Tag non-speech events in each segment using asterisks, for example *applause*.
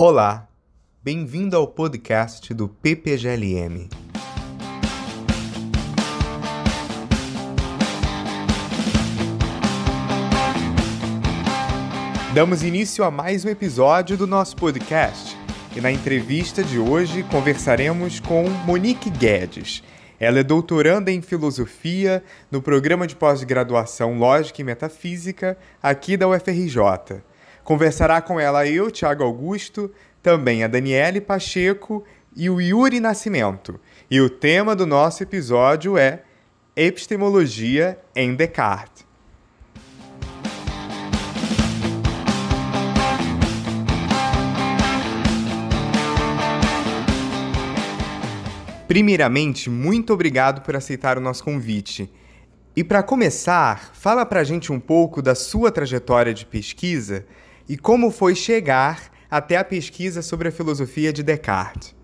Olá, bem-vindo ao podcast do PPGLM. Damos início a mais um episódio do nosso podcast e na entrevista de hoje conversaremos com Monique Guedes. Ela é doutoranda em filosofia no programa de pós-graduação Lógica e Metafísica aqui da UFRJ. Conversará com ela eu, Tiago Augusto, também a Daniele Pacheco e o Yuri Nascimento. E o tema do nosso episódio é Epistemologia em Descartes. Primeiramente, muito obrigado por aceitar o nosso convite. E para começar, fala para a gente um pouco da sua trajetória de pesquisa e como foi chegar até a pesquisa sobre a filosofia de Descartes.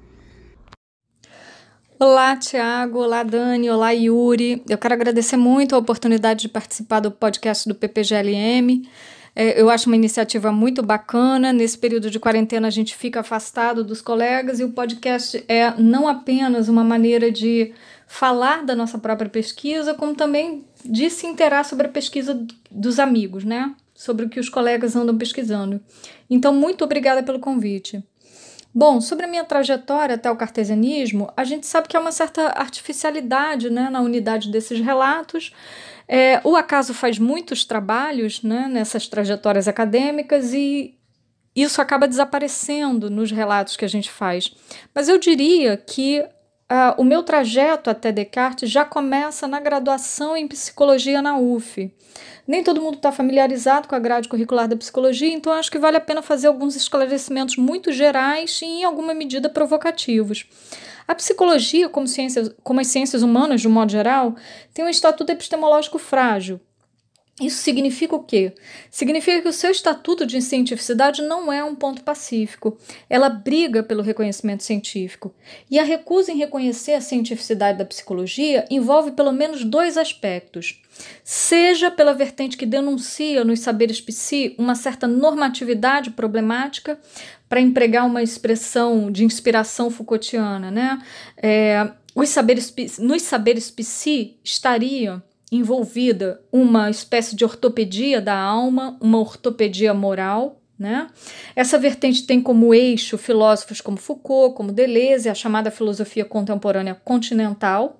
Olá, Tiago. Olá, Dani. Olá, Yuri. Eu quero agradecer muito a oportunidade de participar do podcast do PPGLM. É, eu acho uma iniciativa muito bacana. Nesse período de quarentena, a gente fica afastado dos colegas e o podcast é não apenas uma maneira de falar da nossa própria pesquisa, como também de se interar sobre a pesquisa dos amigos, né? Sobre o que os colegas andam pesquisando. Então, muito obrigada pelo convite. Bom, sobre a minha trajetória até o cartesianismo, a gente sabe que há uma certa artificialidade né, na unidade desses relatos. É, o acaso faz muitos trabalhos né, nessas trajetórias acadêmicas e isso acaba desaparecendo nos relatos que a gente faz. Mas eu diria que uh, o meu trajeto até Descartes já começa na graduação em psicologia na UF. Nem todo mundo está familiarizado com a grade curricular da psicologia, então acho que vale a pena fazer alguns esclarecimentos muito gerais e, em alguma medida, provocativos. A psicologia, como, ciências, como as ciências humanas de um modo geral, tem um estatuto epistemológico frágil. Isso significa o quê? Significa que o seu estatuto de cientificidade não é um ponto pacífico. Ela briga pelo reconhecimento científico. E a recusa em reconhecer a cientificidade da psicologia envolve pelo menos dois aspectos. Seja pela vertente que denuncia nos saberes psi uma certa normatividade problemática, para empregar uma expressão de inspiração Foucaultiana, né? É, os saberes, nos saberes psi estaria envolvida uma espécie de ortopedia da alma, uma ortopedia moral, né? Essa vertente tem como eixo filósofos como Foucault, como Deleuze, a chamada filosofia contemporânea continental.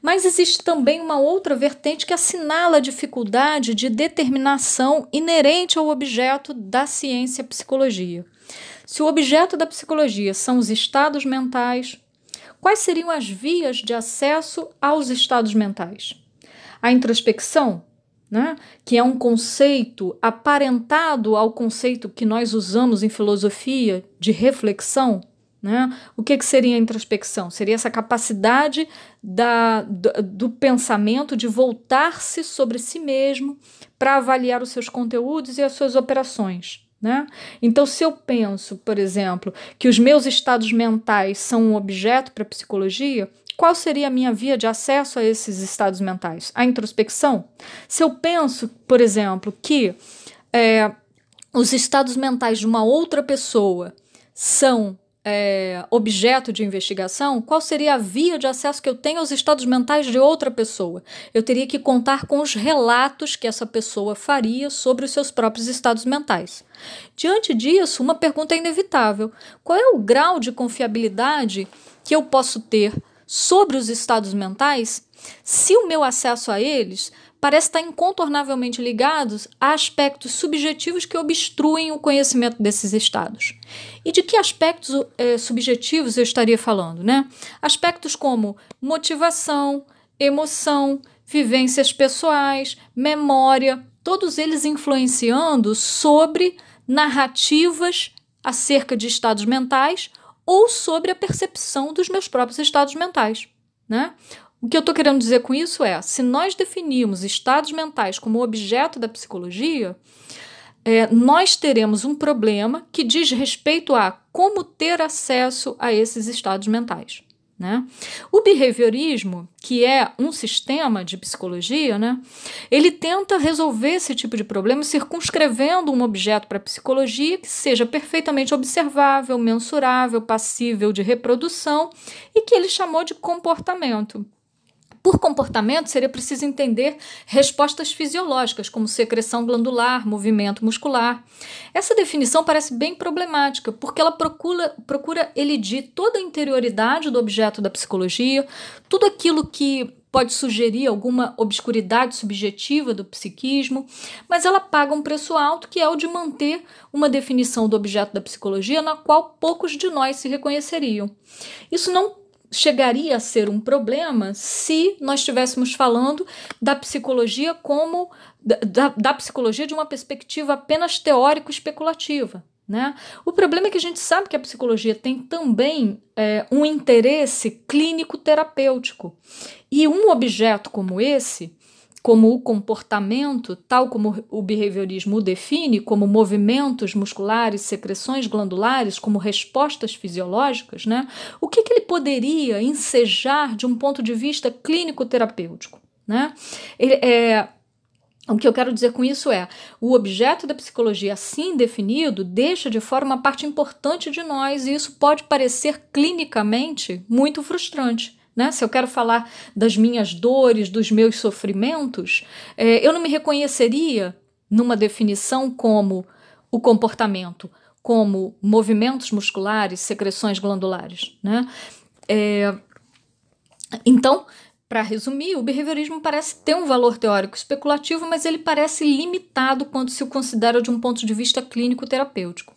Mas existe também uma outra vertente que assinala a dificuldade de determinação inerente ao objeto da ciência psicologia. Se o objeto da psicologia são os estados mentais, quais seriam as vias de acesso aos estados mentais? A introspecção, né, que é um conceito aparentado ao conceito que nós usamos em filosofia de reflexão. Né? O que, que seria a introspecção? Seria essa capacidade da, do, do pensamento de voltar-se sobre si mesmo para avaliar os seus conteúdos e as suas operações. Né? Então, se eu penso, por exemplo, que os meus estados mentais são um objeto para a psicologia, qual seria a minha via de acesso a esses estados mentais? A introspecção? Se eu penso, por exemplo, que é, os estados mentais de uma outra pessoa são é, objeto de investigação, qual seria a via de acesso que eu tenho aos estados mentais de outra pessoa? Eu teria que contar com os relatos que essa pessoa faria sobre os seus próprios estados mentais. Diante disso, uma pergunta é inevitável: qual é o grau de confiabilidade que eu posso ter sobre os estados mentais se o meu acesso a eles parece estar incontornavelmente ligados a aspectos subjetivos que obstruem o conhecimento desses estados. E de que aspectos é, subjetivos eu estaria falando? Né? Aspectos como motivação, emoção, vivências pessoais, memória, todos eles influenciando sobre narrativas acerca de estados mentais ou sobre a percepção dos meus próprios estados mentais. Né? O que eu estou querendo dizer com isso é: se nós definirmos estados mentais como objeto da psicologia, é, nós teremos um problema que diz respeito a como ter acesso a esses estados mentais. Né? O behaviorismo, que é um sistema de psicologia, né, ele tenta resolver esse tipo de problema circunscrevendo um objeto para a psicologia que seja perfeitamente observável, mensurável, passível de reprodução e que ele chamou de comportamento. Por comportamento, seria preciso entender respostas fisiológicas, como secreção glandular, movimento muscular. Essa definição parece bem problemática, porque ela procura, procura elidir toda a interioridade do objeto da psicologia, tudo aquilo que pode sugerir alguma obscuridade subjetiva do psiquismo, mas ela paga um preço alto que é o de manter uma definição do objeto da psicologia na qual poucos de nós se reconheceriam. Isso não chegaria a ser um problema se nós estivéssemos falando da psicologia como da, da psicologia de uma perspectiva apenas teórico-especulativa. Né? O problema é que a gente sabe que a psicologia tem também é, um interesse clínico-terapêutico. E um objeto como esse como o comportamento, tal como o behaviorismo o define, como movimentos musculares, secreções glandulares, como respostas fisiológicas, né? o que, que ele poderia ensejar de um ponto de vista clínico-terapêutico? Né? Ele, é, o que eu quero dizer com isso é: o objeto da psicologia assim definido deixa de fora uma parte importante de nós, e isso pode parecer clinicamente muito frustrante. Né? Se eu quero falar das minhas dores, dos meus sofrimentos, é, eu não me reconheceria numa definição como o comportamento, como movimentos musculares, secreções glandulares. Né? É, então, para resumir, o behaviorismo parece ter um valor teórico especulativo, mas ele parece limitado quando se o considera de um ponto de vista clínico-terapêutico.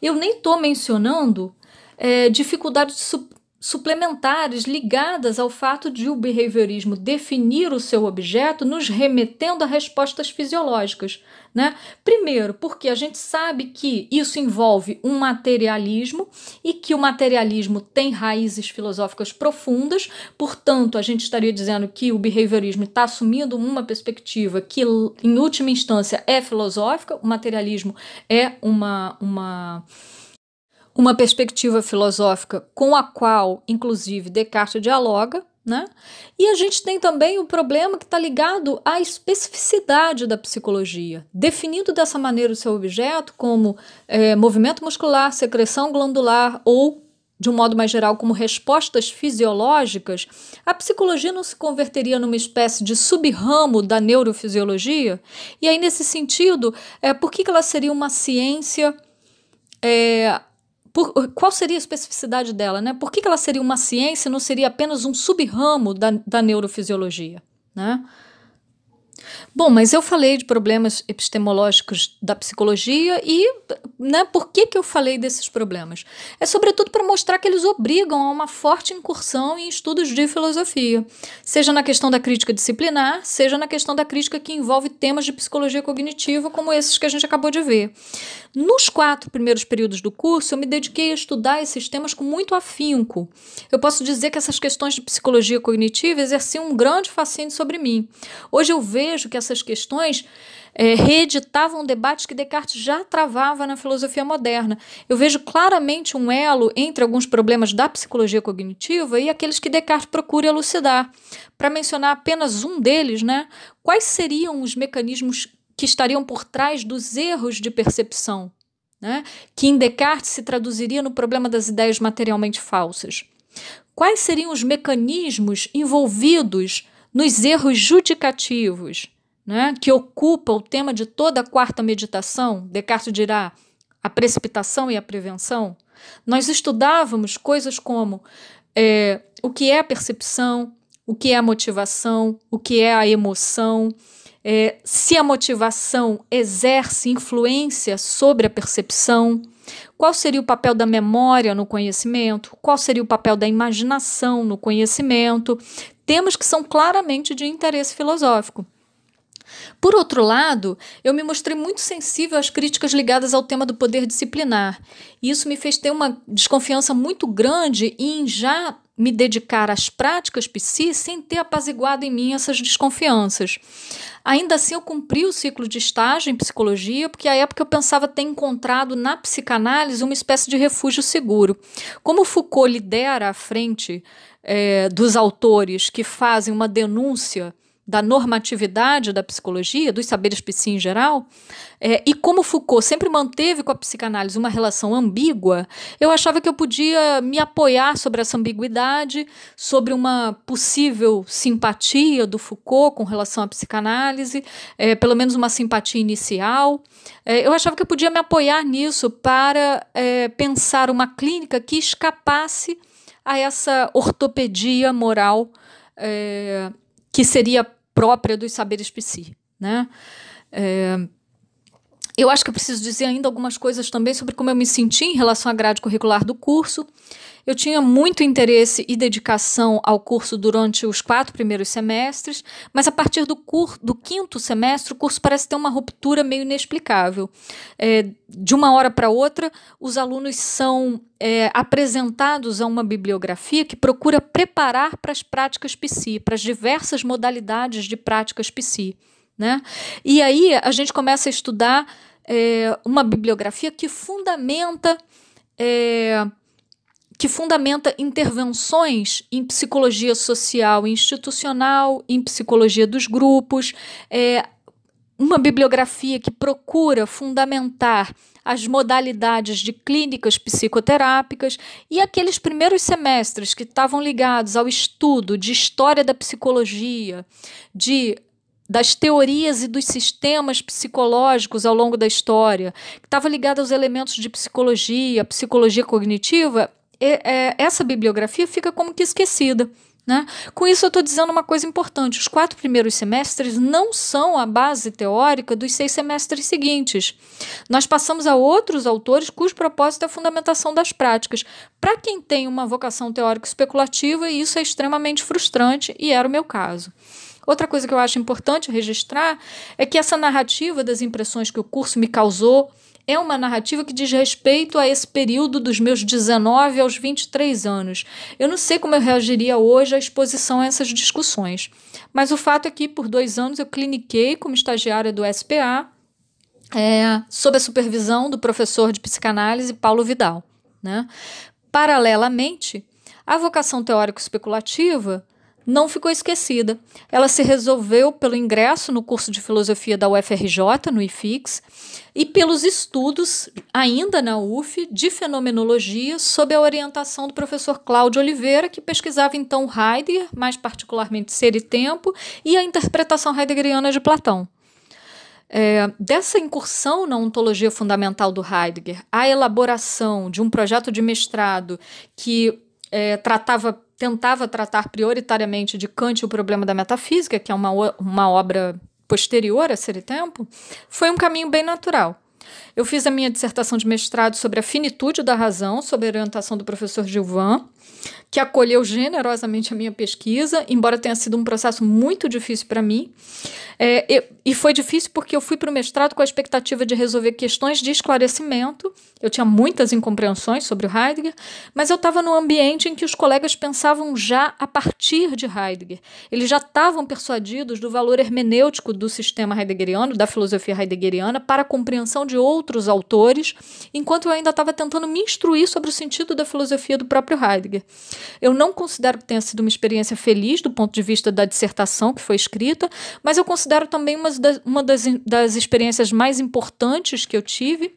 Eu nem estou mencionando é, dificuldades de, suplementares ligadas ao fato de o behaviorismo definir o seu objeto nos remetendo a respostas fisiológicas. Né? Primeiro, porque a gente sabe que isso envolve um materialismo e que o materialismo tem raízes filosóficas profundas, portanto, a gente estaria dizendo que o behaviorismo está assumindo uma perspectiva que, em última instância, é filosófica, o materialismo é uma. uma uma perspectiva filosófica com a qual, inclusive, Descartes dialoga, né? E a gente tem também o problema que está ligado à especificidade da psicologia, definindo dessa maneira o seu objeto como é, movimento muscular, secreção glandular ou, de um modo mais geral, como respostas fisiológicas, a psicologia não se converteria numa espécie de subramo da neurofisiologia? E aí, nesse sentido, é, por que, que ela seria uma ciência é, por, qual seria a especificidade dela? Né? Por que, que ela seria uma ciência e não seria apenas um subramo da, da neurofisiologia? Né? Bom, mas eu falei de problemas epistemológicos da psicologia e né, por que, que eu falei desses problemas? É sobretudo para mostrar que eles obrigam a uma forte incursão em estudos de filosofia, seja na questão da crítica disciplinar, seja na questão da crítica que envolve temas de psicologia cognitiva, como esses que a gente acabou de ver. Nos quatro primeiros períodos do curso, eu me dediquei a estudar esses temas com muito afinco. Eu posso dizer que essas questões de psicologia cognitiva exerciam um grande fascínio sobre mim. Hoje eu vejo que essas questões é, reeditavam debates que Descartes já travava na filosofia moderna. Eu vejo claramente um elo entre alguns problemas da psicologia cognitiva e aqueles que Descartes procura elucidar. Para mencionar apenas um deles, né, quais seriam os mecanismos que estariam por trás dos erros de percepção, né? que em Descartes se traduziria no problema das ideias materialmente falsas. Quais seriam os mecanismos envolvidos nos erros judicativos, né? que ocupa o tema de toda a quarta meditação? Descartes dirá a precipitação e a prevenção. Nós estudávamos coisas como é, o que é a percepção, o que é a motivação, o que é a emoção, é, se a motivação exerce influência sobre a percepção, qual seria o papel da memória no conhecimento, qual seria o papel da imaginação no conhecimento, temas que são claramente de interesse filosófico. Por outro lado, eu me mostrei muito sensível às críticas ligadas ao tema do poder disciplinar. E isso me fez ter uma desconfiança muito grande em já me dedicar às práticas psi sem ter apaziguado em mim essas desconfianças. Ainda assim, eu cumpri o ciclo de estágio em psicologia, porque à época eu pensava ter encontrado na psicanálise uma espécie de refúgio seguro. Como Foucault lidera à frente é, dos autores que fazem uma denúncia da normatividade da psicologia, dos saberes psi em geral, é, e como Foucault sempre manteve com a psicanálise uma relação ambígua, eu achava que eu podia me apoiar sobre essa ambiguidade, sobre uma possível simpatia do Foucault com relação à psicanálise, é, pelo menos uma simpatia inicial. É, eu achava que eu podia me apoiar nisso para é, pensar uma clínica que escapasse a essa ortopedia moral é, que seria própria dos saberes psi, né? É, eu acho que eu preciso dizer ainda algumas coisas também sobre como eu me senti em relação à grade curricular do curso. Eu tinha muito interesse e dedicação ao curso durante os quatro primeiros semestres, mas a partir do, cur do quinto semestre, o curso parece ter uma ruptura meio inexplicável. É, de uma hora para outra, os alunos são é, apresentados a uma bibliografia que procura preparar para as práticas psi, para as diversas modalidades de práticas psi. Né? E aí a gente começa a estudar é, uma bibliografia que fundamenta é, que fundamenta intervenções em psicologia social e institucional, em psicologia dos grupos, é, uma bibliografia que procura fundamentar as modalidades de clínicas psicoterápicas e aqueles primeiros semestres que estavam ligados ao estudo de história da psicologia, de das teorias e dos sistemas psicológicos ao longo da história, que estava ligado aos elementos de psicologia, psicologia cognitiva, é, essa bibliografia fica como que esquecida. Né? Com isso, eu estou dizendo uma coisa importante: os quatro primeiros semestres não são a base teórica dos seis semestres seguintes. Nós passamos a outros autores cujo propósito é a fundamentação das práticas. Para quem tem uma vocação teórica especulativa, isso é extremamente frustrante, e era o meu caso. Outra coisa que eu acho importante registrar é que essa narrativa das impressões que o curso me causou é uma narrativa que diz respeito a esse período dos meus 19 aos 23 anos. Eu não sei como eu reagiria hoje à exposição a essas discussões, mas o fato é que por dois anos eu cliniquei como estagiária do SPA, é, sob a supervisão do professor de psicanálise Paulo Vidal. Né? Paralelamente, a vocação teórico-especulativa não ficou esquecida. Ela se resolveu pelo ingresso no curso de filosofia da UFRJ, no IFIX, e pelos estudos, ainda na UF, de fenomenologia, sob a orientação do professor Cláudio Oliveira, que pesquisava então Heidegger, mais particularmente Ser e Tempo, e a interpretação heideggeriana de Platão. É, dessa incursão na ontologia fundamental do Heidegger, a elaboração de um projeto de mestrado que é, tratava tentava tratar prioritariamente de Kant o problema da metafísica, que é uma, uma obra posterior a Ser Tempo, foi um caminho bem natural. Eu fiz a minha dissertação de mestrado sobre a finitude da razão, sob a orientação do professor Gilvan, que acolheu generosamente a minha pesquisa, embora tenha sido um processo muito difícil para mim. É, e foi difícil porque eu fui para o mestrado com a expectativa de resolver questões de esclarecimento. Eu tinha muitas incompreensões sobre o Heidegger, mas eu estava num ambiente em que os colegas pensavam já a partir de Heidegger. Eles já estavam persuadidos do valor hermenêutico do sistema heideggeriano, da filosofia heideggeriana, para a compreensão de outros autores, enquanto eu ainda estava tentando me instruir sobre o sentido da filosofia do próprio Heidegger. Eu não considero que tenha sido uma experiência feliz do ponto de vista da dissertação que foi escrita, mas eu considero também uma das, uma das, das experiências mais importantes que eu tive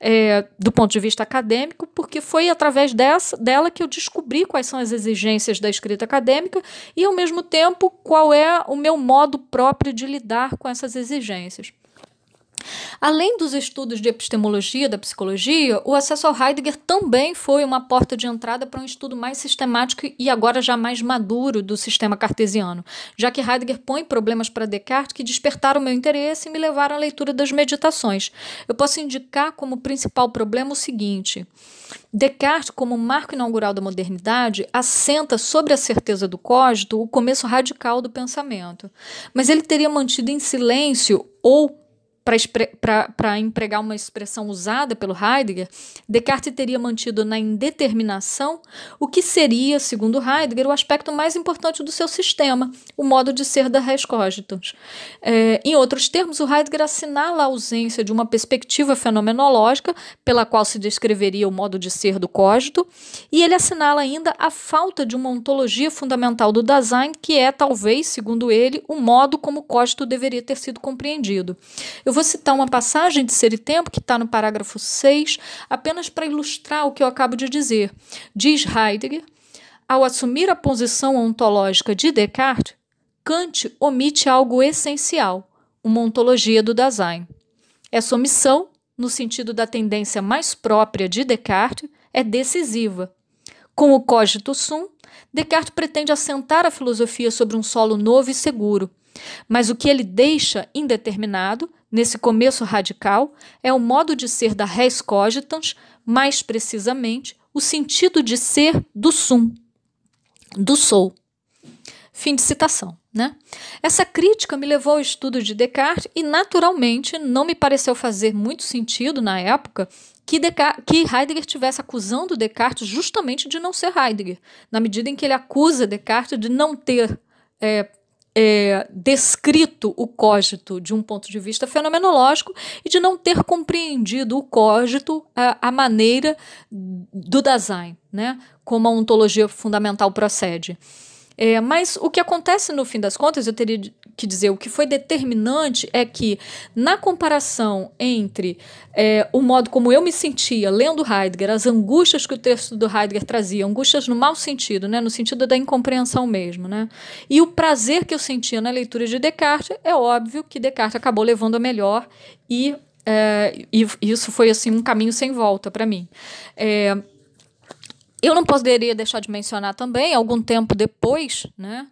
é, do ponto de vista acadêmico, porque foi através dessa, dela que eu descobri quais são as exigências da escrita acadêmica e, ao mesmo tempo, qual é o meu modo próprio de lidar com essas exigências. Além dos estudos de epistemologia da psicologia, o acesso ao Heidegger também foi uma porta de entrada para um estudo mais sistemático e agora já mais maduro do sistema cartesiano, já que Heidegger põe problemas para Descartes que despertaram meu interesse e me levaram à leitura das meditações. Eu posso indicar como principal problema o seguinte: Descartes, como marco inaugural da modernidade, assenta sobre a certeza do cógito o começo radical do pensamento, mas ele teria mantido em silêncio ou para empregar uma expressão usada pelo Heidegger, Descartes teria mantido na indeterminação o que seria, segundo Heidegger, o aspecto mais importante do seu sistema, o modo de ser da res cogitans. É, em outros termos, o Heidegger assinala a ausência de uma perspectiva fenomenológica pela qual se descreveria o modo de ser do cogito, e ele assinala ainda a falta de uma ontologia fundamental do Dasein, que é, talvez, segundo ele, o modo como o cogito deveria ter sido compreendido. Eu eu vou citar uma passagem de Ser e Tempo, que está no parágrafo 6, apenas para ilustrar o que eu acabo de dizer. Diz Heidegger: ao assumir a posição ontológica de Descartes, Kant omite algo essencial, uma ontologia do Dasein. Essa omissão, no sentido da tendência mais própria de Descartes, é decisiva. Com o cogito sum, Descartes pretende assentar a filosofia sobre um solo novo e seguro, mas o que ele deixa indeterminado nesse começo radical, é o modo de ser da res cogitans, mais precisamente, o sentido de ser do sum, do sou. Fim de citação. Né? Essa crítica me levou ao estudo de Descartes e, naturalmente, não me pareceu fazer muito sentido na época que, Descartes, que Heidegger estivesse acusando Descartes justamente de não ser Heidegger, na medida em que ele acusa Descartes de não ter é, é, descrito o cogito de um ponto de vista fenomenológico e de não ter compreendido o cogito a, a maneira do Dasein, né? como a ontologia fundamental procede. É, mas o que acontece no fim das contas, eu teria que dizer, o que foi determinante é que, na comparação entre é, o modo como eu me sentia lendo Heidegger, as angústias que o texto do Heidegger trazia, angústias no mau sentido, né, no sentido da incompreensão mesmo, né, e o prazer que eu sentia na leitura de Descartes, é óbvio que Descartes acabou levando a melhor e, é, e isso foi assim um caminho sem volta para mim. É, eu não poderia deixar de mencionar também, algum tempo depois, né,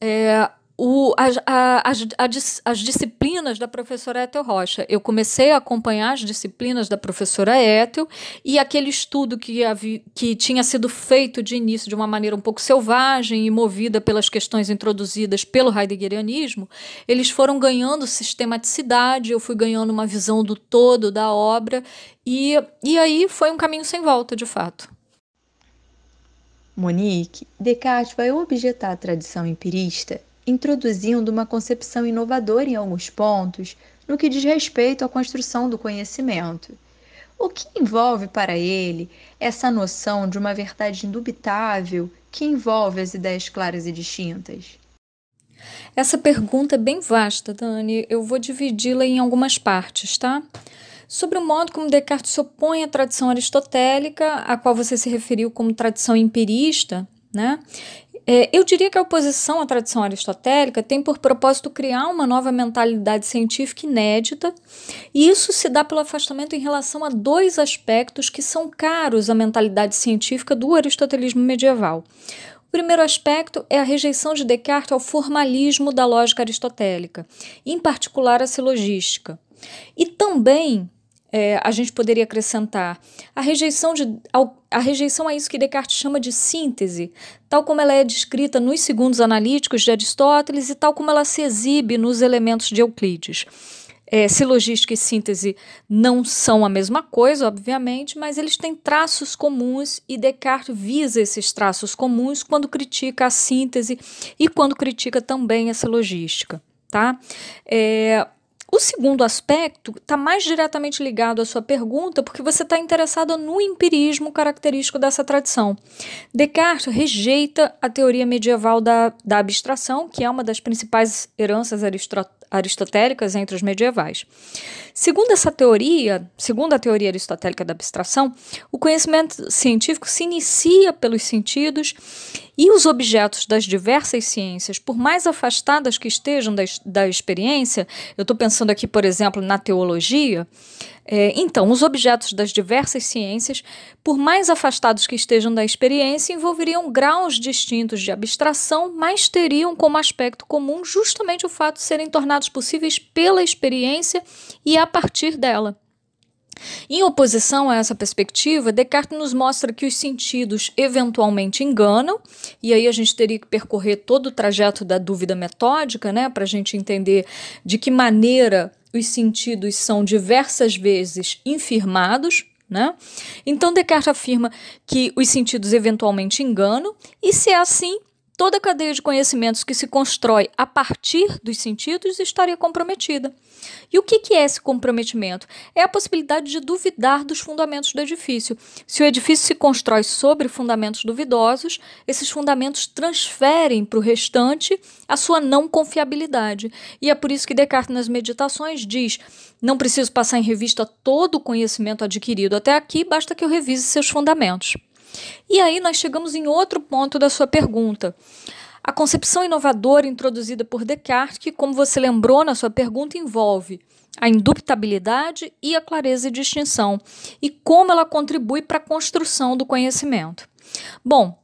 é, o, as, a, as, as, disciplinas da professora Ethel Rocha. Eu comecei a acompanhar as disciplinas da professora Ethel e aquele estudo que, havia, que tinha sido feito de início de uma maneira um pouco selvagem e movida pelas questões introduzidas pelo heideggerianismo, eles foram ganhando sistematicidade, eu fui ganhando uma visão do todo da obra e, e aí foi um caminho sem volta, de fato. Monique, Descartes vai objetar a tradição empirista, introduzindo uma concepção inovadora em alguns pontos no que diz respeito à construção do conhecimento. O que envolve para ele essa noção de uma verdade indubitável que envolve as ideias claras e distintas? Essa pergunta é bem vasta, Dani. Eu vou dividi-la em algumas partes, tá? Sobre o modo como Descartes se opõe à tradição aristotélica, a qual você se referiu como tradição empirista, né? É, eu diria que a oposição à tradição aristotélica tem por propósito criar uma nova mentalidade científica inédita, e isso se dá pelo afastamento em relação a dois aspectos que são caros à mentalidade científica do aristotelismo medieval. O primeiro aspecto é a rejeição de Descartes ao formalismo da lógica aristotélica, em particular a silogística. E também é, a gente poderia acrescentar a rejeição, de, a rejeição a isso que Descartes chama de síntese, tal como ela é descrita nos segundos analíticos de Aristóteles e tal como ela se exibe nos elementos de Euclides. É, silogística e síntese não são a mesma coisa, obviamente, mas eles têm traços comuns e Descartes visa esses traços comuns quando critica a síntese e quando critica também a silogística. Tá? É, o segundo aspecto está mais diretamente ligado à sua pergunta, porque você está interessado no empirismo característico dessa tradição. Descartes rejeita a teoria medieval da, da abstração, que é uma das principais heranças aristotélicas entre os medievais. Segundo essa teoria, segundo a teoria aristotélica da abstração, o conhecimento científico se inicia pelos sentidos e os objetos das diversas ciências, por mais afastadas que estejam da, da experiência, eu estou pensando aqui, por exemplo, na teologia, é, então, os objetos das diversas ciências, por mais afastados que estejam da experiência, envolveriam graus distintos de abstração, mas teriam como aspecto comum justamente o fato de serem tornados possíveis pela experiência e a partir dela. Em oposição a essa perspectiva, Descartes nos mostra que os sentidos eventualmente enganam, e aí a gente teria que percorrer todo o trajeto da dúvida metódica, né, para a gente entender de que maneira os sentidos são diversas vezes infirmados, né? Então Descartes afirma que os sentidos eventualmente enganam, e se é assim, toda a cadeia de conhecimentos que se constrói a partir dos sentidos estaria comprometida. E o que, é esse comprometimento? É a possibilidade de duvidar dos fundamentos do edifício. Se o edifício se constrói sobre fundamentos duvidosos, esses fundamentos transferem para o restante a sua não confiabilidade. E é por isso que Descartes, nas meditações, diz: não preciso passar em revista todo o conhecimento adquirido até aqui, basta que eu revise seus fundamentos. E aí nós chegamos em outro ponto da sua pergunta. A concepção inovadora introduzida por Descartes, que, como você lembrou na sua pergunta, envolve a indubitabilidade e a clareza de distinção, e como ela contribui para a construção do conhecimento. Bom,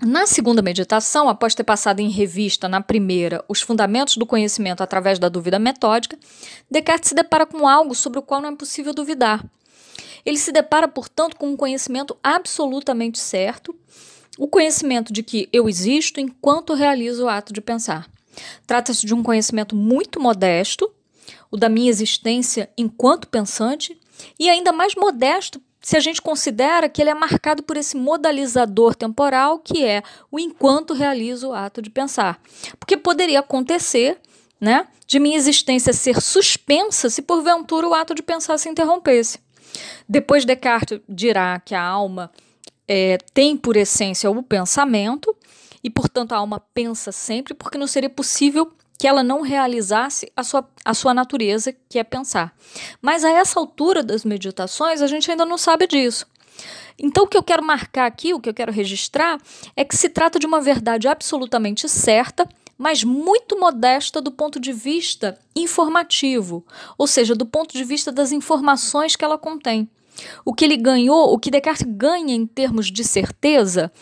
na segunda meditação, após ter passado em revista na primeira os fundamentos do conhecimento através da dúvida metódica, Descartes se depara com algo sobre o qual não é possível duvidar. Ele se depara, portanto, com um conhecimento absolutamente certo, o conhecimento de que eu existo enquanto realizo o ato de pensar. Trata-se de um conhecimento muito modesto, o da minha existência enquanto pensante, e ainda mais modesto se a gente considera que ele é marcado por esse modalizador temporal que é o enquanto realizo o ato de pensar. Porque poderia acontecer, né, de minha existência ser suspensa se porventura o ato de pensar se interrompesse. Depois Descartes dirá que a alma é, tem por essência o pensamento, e portanto a alma pensa sempre, porque não seria possível que ela não realizasse a sua, a sua natureza, que é pensar. Mas a essa altura das meditações, a gente ainda não sabe disso. Então, o que eu quero marcar aqui, o que eu quero registrar, é que se trata de uma verdade absolutamente certa, mas muito modesta do ponto de vista informativo, ou seja, do ponto de vista das informações que ela contém. O que ele ganhou, o que Descartes ganha em termos de certeza,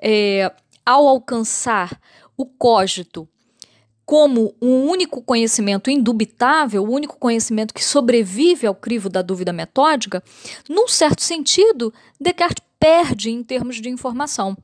é, ao alcançar o cogito como um único conhecimento indubitável, o único conhecimento que sobrevive ao crivo da dúvida metódica, num certo sentido, Descartes perde em termos de informação.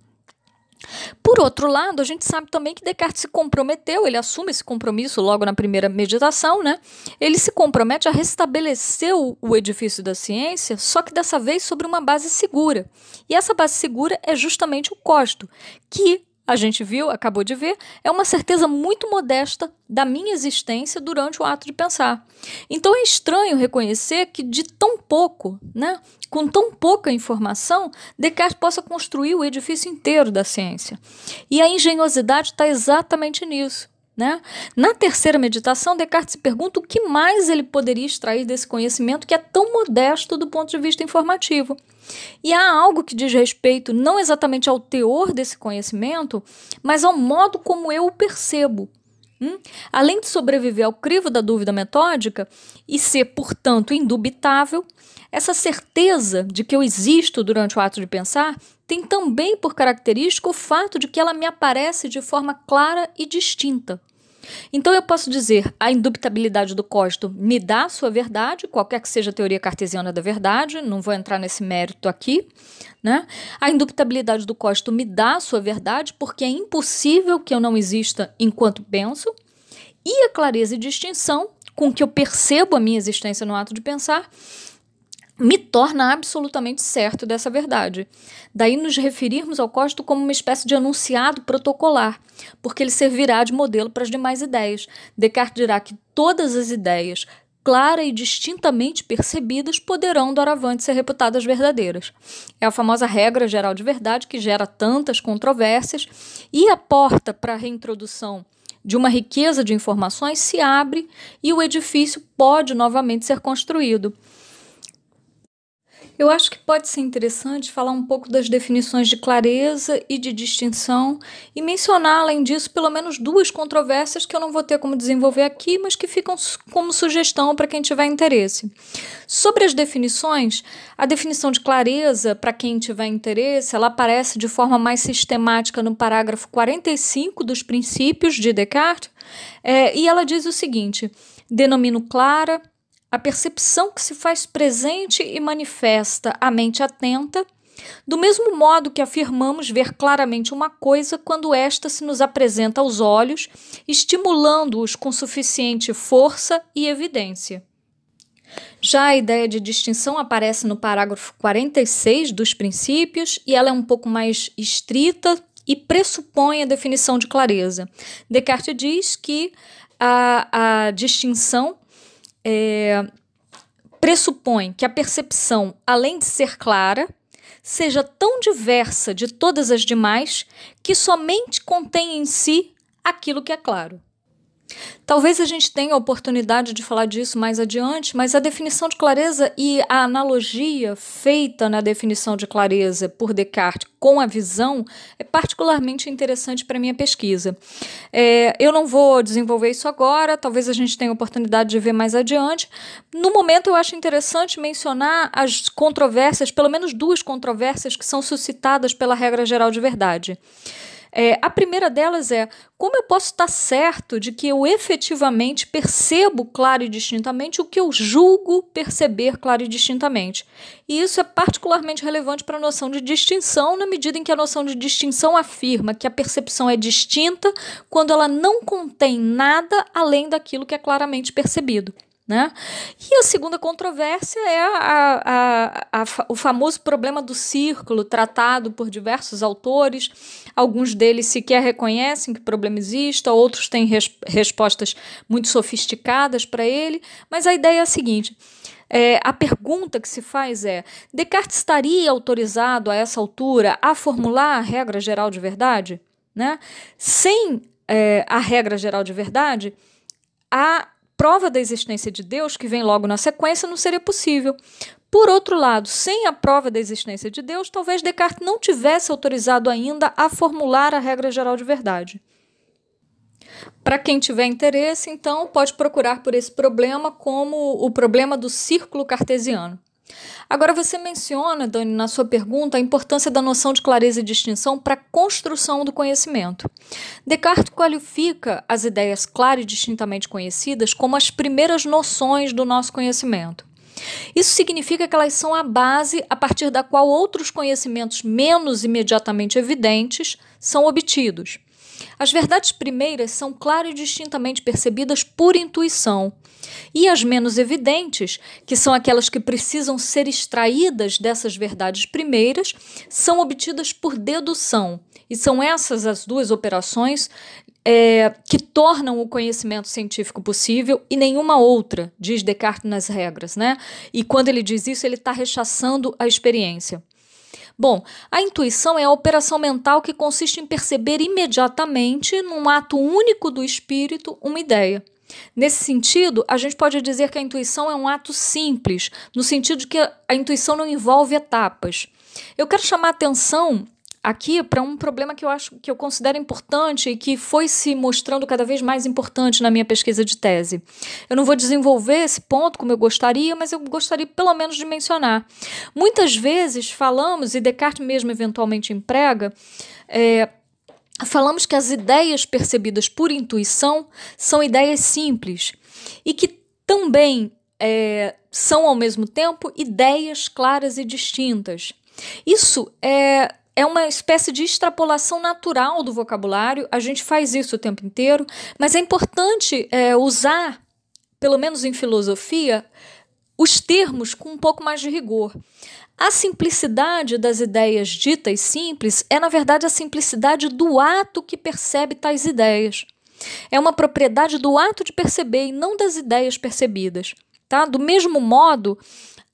Por outro lado, a gente sabe também que Descartes se comprometeu, ele assume esse compromisso logo na primeira meditação, né? Ele se compromete a restabelecer o edifício da ciência, só que dessa vez sobre uma base segura. E essa base segura é justamente o Costo, que a gente viu, acabou de ver, é uma certeza muito modesta da minha existência durante o ato de pensar. Então é estranho reconhecer que de tão pouco, né, com tão pouca informação, Descartes possa construir o edifício inteiro da ciência. E a engenhosidade está exatamente nisso. Né? Na terceira meditação, Descartes se pergunta o que mais ele poderia extrair desse conhecimento que é tão modesto do ponto de vista informativo. E há algo que diz respeito não exatamente ao teor desse conhecimento, mas ao modo como eu o percebo. Hum? Além de sobreviver ao crivo da dúvida metódica e ser, portanto, indubitável, essa certeza de que eu existo durante o ato de pensar tem também por característica o fato de que ela me aparece de forma clara e distinta. Então eu posso dizer, a indubitabilidade do código me dá sua verdade, qualquer que seja a teoria cartesiana da verdade, não vou entrar nesse mérito aqui, né? A indubitabilidade do código me dá sua verdade, porque é impossível que eu não exista enquanto penso, e a clareza e distinção com que eu percebo a minha existência no ato de pensar me torna absolutamente certo dessa verdade. Daí nos referirmos ao Costo como uma espécie de anunciado protocolar, porque ele servirá de modelo para as demais ideias. Descartes dirá que todas as ideias, clara e distintamente percebidas, poderão doravante ser reputadas verdadeiras. É a famosa regra geral de verdade que gera tantas controvérsias e a porta para a reintrodução de uma riqueza de informações se abre e o edifício pode novamente ser construído. Eu acho que pode ser interessante falar um pouco das definições de clareza e de distinção e mencionar, além disso, pelo menos duas controvérsias que eu não vou ter como desenvolver aqui, mas que ficam como sugestão para quem tiver interesse. Sobre as definições, a definição de clareza, para quem tiver interesse, ela aparece de forma mais sistemática no parágrafo 45 dos princípios de Descartes, é, e ela diz o seguinte: denomino clara a percepção que se faz presente e manifesta à mente atenta, Do mesmo modo que afirmamos ver claramente uma coisa quando esta se nos apresenta aos olhos, estimulando-os com suficiente força e evidência. Já a ideia de distinção aparece no parágrafo 46 dos princípios e ela é um pouco mais estrita e pressupõe a definição de clareza. Descartes diz que a, a distinção é, pressupõe que a percepção, além de ser clara, seja tão diversa de todas as demais que somente contém em si aquilo que é claro. Talvez a gente tenha a oportunidade de falar disso mais adiante, mas a definição de clareza e a analogia feita na definição de clareza por Descartes com a visão é particularmente interessante para minha pesquisa. É, eu não vou desenvolver isso agora, talvez a gente tenha a oportunidade de ver mais adiante. No momento, eu acho interessante mencionar as controvérsias, pelo menos duas controvérsias que são suscitadas pela regra geral de verdade. É, a primeira delas é como eu posso estar certo de que eu efetivamente percebo claro e distintamente o que eu julgo perceber claro e distintamente. E isso é particularmente relevante para a noção de distinção, na medida em que a noção de distinção afirma que a percepção é distinta quando ela não contém nada além daquilo que é claramente percebido. Né? E a segunda controvérsia é a, a, a, o famoso problema do círculo, tratado por diversos autores. Alguns deles sequer reconhecem que o problema exista, outros têm res, respostas muito sofisticadas para ele, mas a ideia é a seguinte. É, a pergunta que se faz é: Descartes estaria autorizado a essa altura a formular a regra geral de verdade? Né? Sem é, a regra geral de verdade, a prova da existência de Deus, que vem logo na sequência, não seria possível. Por outro lado, sem a prova da existência de Deus, talvez Descartes não tivesse autorizado ainda a formular a regra geral de verdade. Para quem tiver interesse, então, pode procurar por esse problema como o problema do círculo cartesiano. Agora, você menciona, Dani, na sua pergunta, a importância da noção de clareza e distinção para a construção do conhecimento. Descartes qualifica as ideias claras e distintamente conhecidas como as primeiras noções do nosso conhecimento. Isso significa que elas são a base a partir da qual outros conhecimentos menos imediatamente evidentes são obtidos. As verdades primeiras são claras e distintamente percebidas por intuição, e as menos evidentes, que são aquelas que precisam ser extraídas dessas verdades primeiras, são obtidas por dedução. E são essas as duas operações é, que tornam o conhecimento científico possível e nenhuma outra, diz Descartes nas regras. Né? E quando ele diz isso, ele está rechaçando a experiência. Bom, a intuição é a operação mental que consiste em perceber imediatamente, num ato único do espírito, uma ideia. Nesse sentido, a gente pode dizer que a intuição é um ato simples, no sentido de que a intuição não envolve etapas. Eu quero chamar atenção aqui para um problema que eu acho que eu considero importante e que foi se mostrando cada vez mais importante na minha pesquisa de tese. Eu não vou desenvolver esse ponto como eu gostaria, mas eu gostaria pelo menos de mencionar. Muitas vezes falamos, e Descartes mesmo eventualmente emprega, é, falamos que as ideias percebidas por intuição são ideias simples e que também é, são ao mesmo tempo ideias claras e distintas. Isso é, é uma espécie de extrapolação natural do vocabulário, a gente faz isso o tempo inteiro, mas é importante é, usar, pelo menos em filosofia, os termos com um pouco mais de rigor. A simplicidade das ideias ditas simples é, na verdade, a simplicidade do ato que percebe tais ideias. É uma propriedade do ato de perceber e não das ideias percebidas. Tá? Do mesmo modo,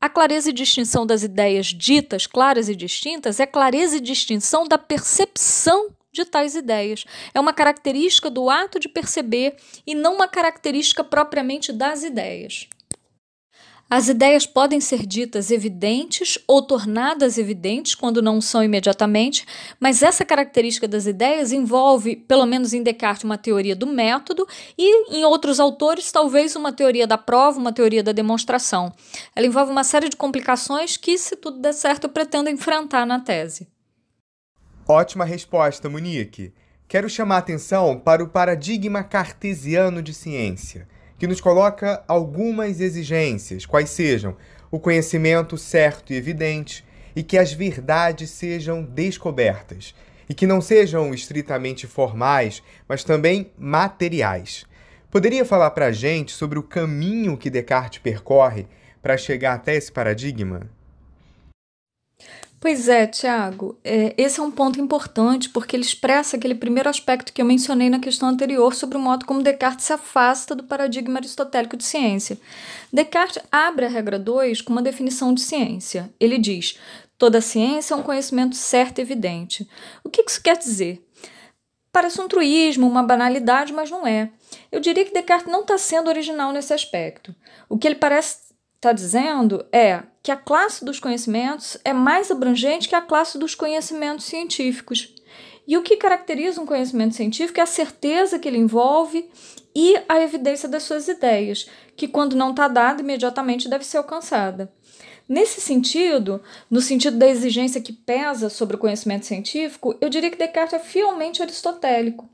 a clareza e distinção das ideias ditas claras e distintas é clareza e distinção da percepção de tais ideias. É uma característica do ato de perceber e não uma característica propriamente das ideias. As ideias podem ser ditas evidentes ou tornadas evidentes quando não são imediatamente, mas essa característica das ideias envolve, pelo menos em Descartes, uma teoria do método e, em outros autores, talvez uma teoria da prova, uma teoria da demonstração. Ela envolve uma série de complicações que, se tudo der certo, eu pretendo enfrentar na tese. Ótima resposta, Monique. Quero chamar a atenção para o paradigma cartesiano de ciência que nos coloca algumas exigências, quais sejam o conhecimento certo e evidente, e que as verdades sejam descobertas e que não sejam estritamente formais, mas também materiais. Poderia falar para a gente sobre o caminho que Descartes percorre para chegar até esse paradigma? Pois é, Tiago, é, esse é um ponto importante porque ele expressa aquele primeiro aspecto que eu mencionei na questão anterior sobre o modo como Descartes se afasta do paradigma aristotélico de ciência. Descartes abre a regra 2 com uma definição de ciência. Ele diz: toda ciência é um conhecimento certo e evidente. O que isso quer dizer? Parece um truísmo, uma banalidade, mas não é. Eu diria que Descartes não está sendo original nesse aspecto. O que ele parece está dizendo é que a classe dos conhecimentos é mais abrangente que a classe dos conhecimentos científicos. E o que caracteriza um conhecimento científico é a certeza que ele envolve e a evidência das suas ideias, que, quando não está dada, imediatamente deve ser alcançada. Nesse sentido, no sentido da exigência que pesa sobre o conhecimento científico, eu diria que Descartes é fielmente aristotélico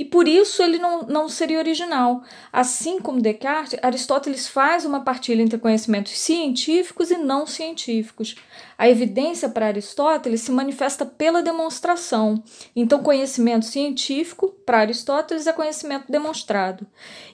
e por isso ele não, não seria original. Assim como Descartes, Aristóteles faz uma partilha entre conhecimentos científicos e não científicos. A evidência para Aristóteles se manifesta pela demonstração. Então, conhecimento científico, para Aristóteles, é conhecimento demonstrado.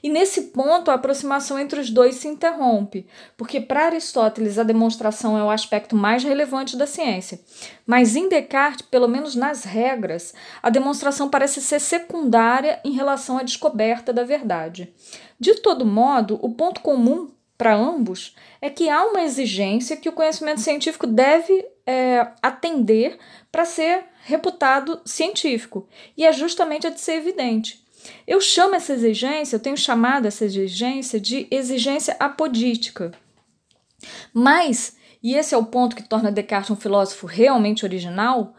E nesse ponto, a aproximação entre os dois se interrompe, porque para Aristóteles a demonstração é o aspecto mais relevante da ciência. Mas em Descartes, pelo menos nas regras, a demonstração parece ser secundária em relação à descoberta da verdade. De todo modo, o ponto comum para ambos é que há uma exigência que o conhecimento científico deve é, atender para ser reputado científico, e é justamente a de ser evidente. Eu chamo essa exigência, eu tenho chamado essa exigência de exigência apodítica. Mas, e esse é o ponto que torna Descartes um filósofo realmente original,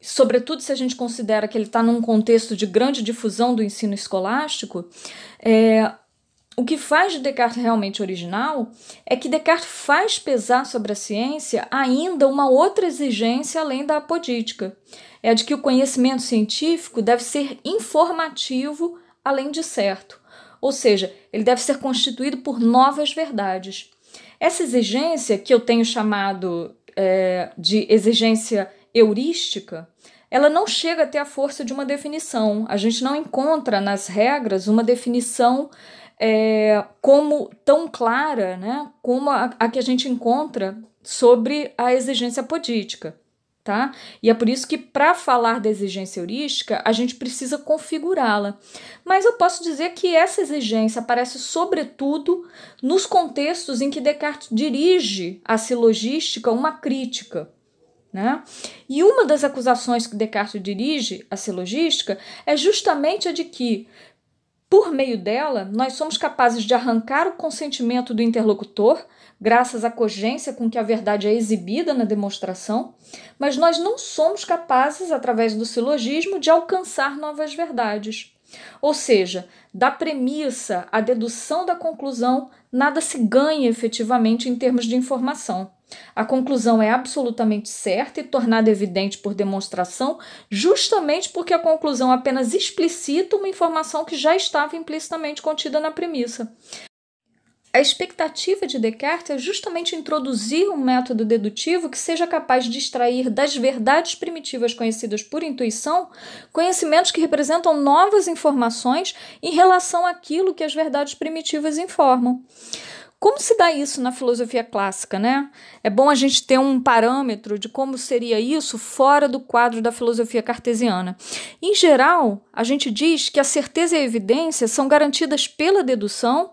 sobretudo se a gente considera que ele está num contexto de grande difusão do ensino escolástico, é, o que faz de Descartes realmente original é que Descartes faz pesar sobre a ciência ainda uma outra exigência além da apodítica. É a de que o conhecimento científico deve ser informativo além de certo. Ou seja, ele deve ser constituído por novas verdades. Essa exigência, que eu tenho chamado é, de exigência heurística, ela não chega a ter a força de uma definição. A gente não encontra nas regras uma definição é, como tão clara né, como a, a, que a gente encontra sobre a exigência política. Tá? E é por isso que, para falar da exigência heurística, a gente precisa configurá-la. Mas eu posso dizer que essa exigência aparece, sobretudo, nos contextos em que Descartes dirige à silogística uma crítica. Né? E uma das acusações que Descartes dirige à silogística é justamente a de que, por meio dela, nós somos capazes de arrancar o consentimento do interlocutor, graças à cogência com que a verdade é exibida na demonstração, mas nós não somos capazes, através do silogismo, de alcançar novas verdades. Ou seja, da premissa à dedução da conclusão, nada se ganha efetivamente em termos de informação. A conclusão é absolutamente certa e tornada evidente por demonstração, justamente porque a conclusão apenas explicita uma informação que já estava implicitamente contida na premissa. A expectativa de Descartes é justamente introduzir um método dedutivo que seja capaz de extrair das verdades primitivas conhecidas por intuição conhecimentos que representam novas informações em relação àquilo que as verdades primitivas informam. Como se dá isso na filosofia clássica, né? É bom a gente ter um parâmetro de como seria isso fora do quadro da filosofia cartesiana. Em geral, a gente diz que a certeza e a evidência são garantidas pela dedução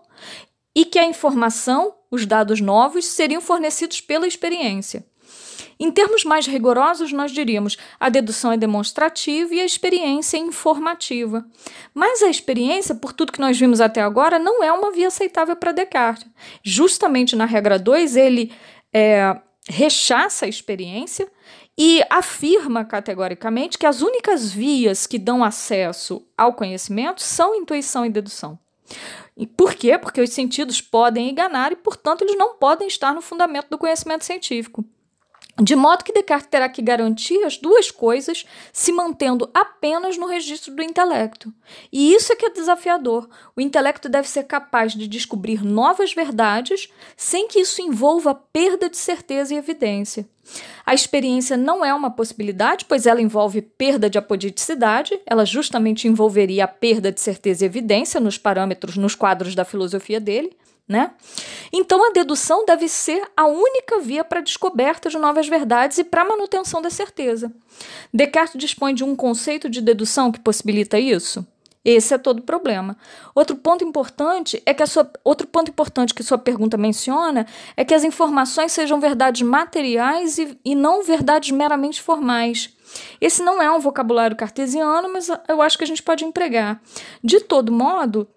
e que a informação, os dados novos, seriam fornecidos pela experiência. Em termos mais rigorosos, nós diríamos a dedução é demonstrativa e a experiência é informativa. Mas a experiência, por tudo que nós vimos até agora, não é uma via aceitável para Descartes. Justamente na regra 2, ele é, rechaça a experiência e afirma categoricamente que as únicas vias que dão acesso ao conhecimento são intuição e dedução. E por quê? Porque os sentidos podem enganar e, portanto, eles não podem estar no fundamento do conhecimento científico. De modo que Descartes terá que garantir as duas coisas se mantendo apenas no registro do intelecto. E isso é que é desafiador. O intelecto deve ser capaz de descobrir novas verdades sem que isso envolva perda de certeza e evidência. A experiência não é uma possibilidade, pois ela envolve perda de apoditicidade, ela justamente envolveria a perda de certeza e evidência nos parâmetros, nos quadros da filosofia dele né? Então a dedução deve ser a única via para a descoberta de novas verdades e para a manutenção da certeza. Descartes dispõe de um conceito de dedução que possibilita isso? Esse é todo o problema. Outro ponto importante é que a sua, outro ponto importante que sua pergunta menciona é que as informações sejam verdades materiais e, e não verdades meramente formais. Esse não é um vocabulário cartesiano, mas eu acho que a gente pode empregar. De todo modo,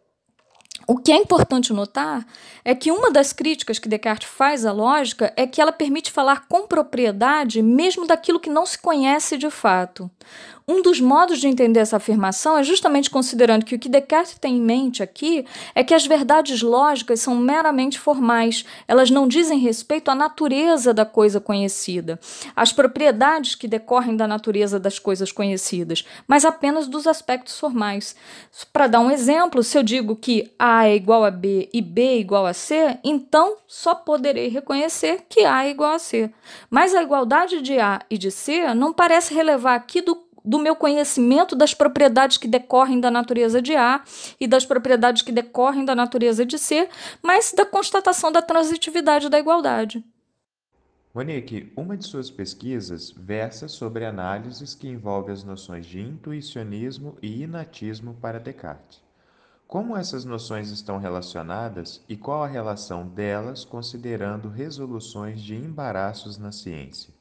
o que é importante notar é que uma das críticas que Descartes faz à lógica é que ela permite falar com propriedade mesmo daquilo que não se conhece de fato. Um dos modos de entender essa afirmação é justamente considerando que o que Descartes tem em mente aqui é que as verdades lógicas são meramente formais, elas não dizem respeito à natureza da coisa conhecida, às propriedades que decorrem da natureza das coisas conhecidas, mas apenas dos aspectos formais. Para dar um exemplo, se eu digo que A é igual a B e B é igual a C, então só poderei reconhecer que A é igual a C. Mas a igualdade de A e de C não parece relevar aqui do do meu conhecimento das propriedades que decorrem da natureza de A e das propriedades que decorrem da natureza de C, mas da constatação da transitividade da igualdade. Monique, uma de suas pesquisas versa sobre análises que envolvem as noções de intuicionismo e inatismo para Descartes. Como essas noções estão relacionadas e qual a relação delas considerando resoluções de embaraços na ciência?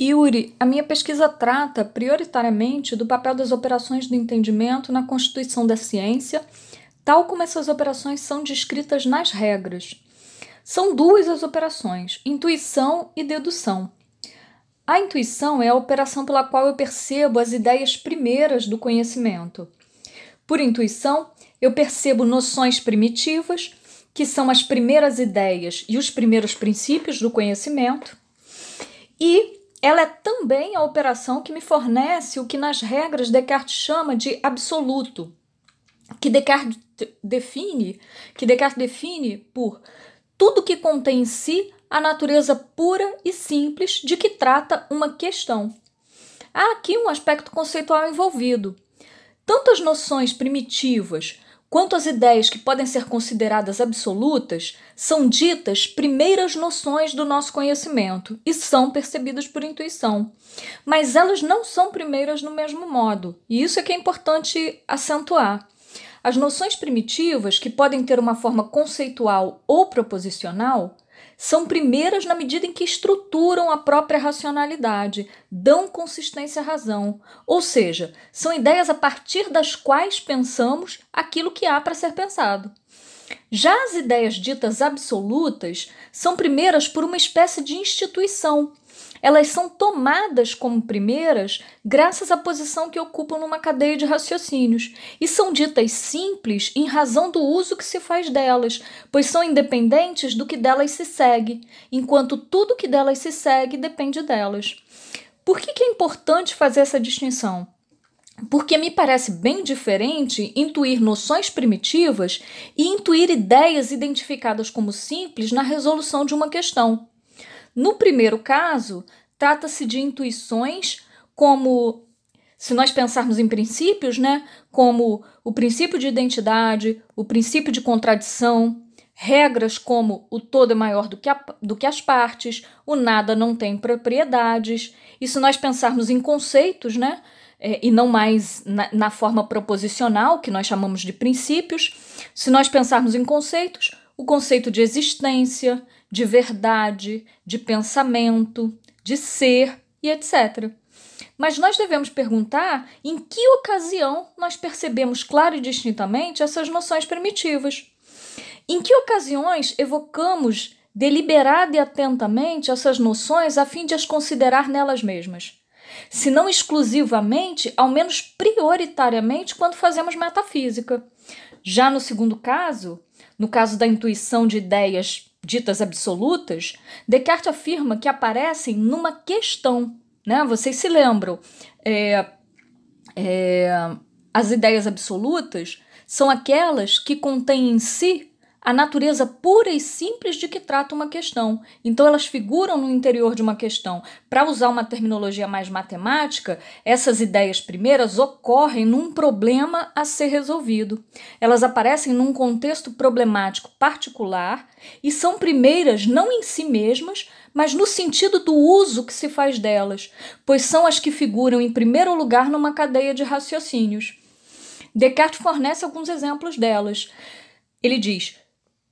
Yuri, a minha pesquisa trata prioritariamente do papel das operações do entendimento na constituição da ciência, tal como essas operações são descritas nas regras. São duas as operações, intuição e dedução. A intuição é a operação pela qual eu percebo as ideias primeiras do conhecimento. Por intuição, eu percebo noções primitivas, que são as primeiras ideias e os primeiros princípios do conhecimento, e ela é também a operação que me fornece o que nas regras Descartes chama de absoluto, que Descartes define, que Descartes define por tudo que contém em si a natureza pura e simples de que trata uma questão. Há aqui um aspecto conceitual envolvido. Tanto as noções primitivas Quanto às ideias que podem ser consideradas absolutas, são ditas primeiras noções do nosso conhecimento e são percebidas por intuição. Mas elas não são primeiras no mesmo modo, e isso é que é importante acentuar. As noções primitivas, que podem ter uma forma conceitual ou proposicional, são primeiras na medida em que estruturam a própria racionalidade, dão consistência à razão, ou seja, são ideias a partir das quais pensamos aquilo que há para ser pensado. Já as ideias ditas absolutas são primeiras por uma espécie de instituição, elas são tomadas como primeiras graças à posição que ocupam numa cadeia de raciocínios e são ditas simples em razão do uso que se faz delas, pois são independentes do que delas se segue, enquanto tudo que delas se segue depende delas. Por que, que é importante fazer essa distinção? porque me parece bem diferente intuir noções primitivas e intuir ideias identificadas como simples na resolução de uma questão. No primeiro caso, trata-se de intuições como se nós pensarmos em princípios, né, como o princípio de identidade, o princípio de contradição, regras como o todo é maior do que, a, do que as partes, o nada não tem propriedades, e se nós pensarmos em conceitos, né, é, e não mais na, na forma proposicional, que nós chamamos de princípios, se nós pensarmos em conceitos, o conceito de existência, de verdade, de pensamento, de ser e etc. Mas nós devemos perguntar em que ocasião nós percebemos claro e distintamente essas noções primitivas. Em que ocasiões evocamos deliberada e atentamente essas noções a fim de as considerar nelas mesmas? Se não exclusivamente, ao menos prioritariamente quando fazemos metafísica. Já no segundo caso, no caso da intuição de ideias ditas absolutas, Descartes afirma que aparecem numa questão. Né? Vocês se lembram? É, é, as ideias absolutas são aquelas que contêm em si a natureza pura e simples de que trata uma questão. Então, elas figuram no interior de uma questão. Para usar uma terminologia mais matemática, essas ideias primeiras ocorrem num problema a ser resolvido. Elas aparecem num contexto problemático particular e são primeiras não em si mesmas, mas no sentido do uso que se faz delas, pois são as que figuram em primeiro lugar numa cadeia de raciocínios. Descartes fornece alguns exemplos delas. Ele diz: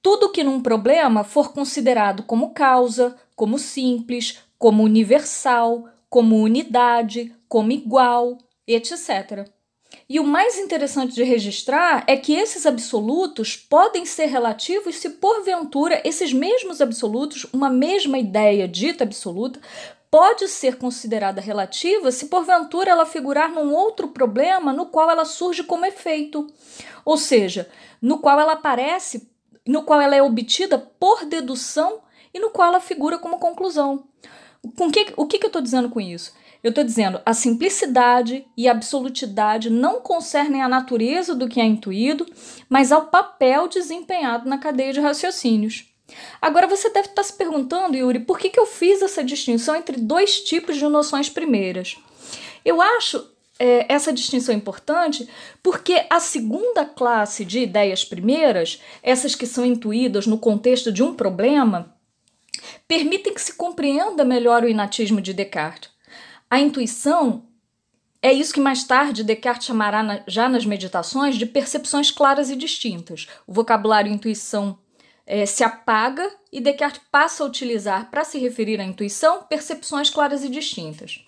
tudo que num problema for considerado como causa, como simples, como universal, como unidade, como igual, etc. E o mais interessante de registrar é que esses absolutos podem ser relativos se, porventura, esses mesmos absolutos, uma mesma ideia dita absoluta, pode ser considerada relativa se, porventura, ela figurar num outro problema no qual ela surge como efeito, ou seja, no qual ela aparece no qual ela é obtida por dedução e no qual ela figura como conclusão. Com que, o que, que eu estou dizendo com isso? Eu estou dizendo a simplicidade e a absolutidade não concernem a natureza do que é intuído, mas ao papel desempenhado na cadeia de raciocínios. Agora você deve estar se perguntando, Yuri, por que, que eu fiz essa distinção entre dois tipos de noções primeiras? Eu acho é, essa distinção é importante porque a segunda classe de ideias primeiras, essas que são intuídas no contexto de um problema, permitem que se compreenda melhor o inatismo de Descartes. A intuição é isso que mais tarde Descartes chamará na, já nas meditações de percepções claras e distintas. O vocabulário intuição é, se apaga e Descartes passa a utilizar, para se referir à intuição, percepções claras e distintas.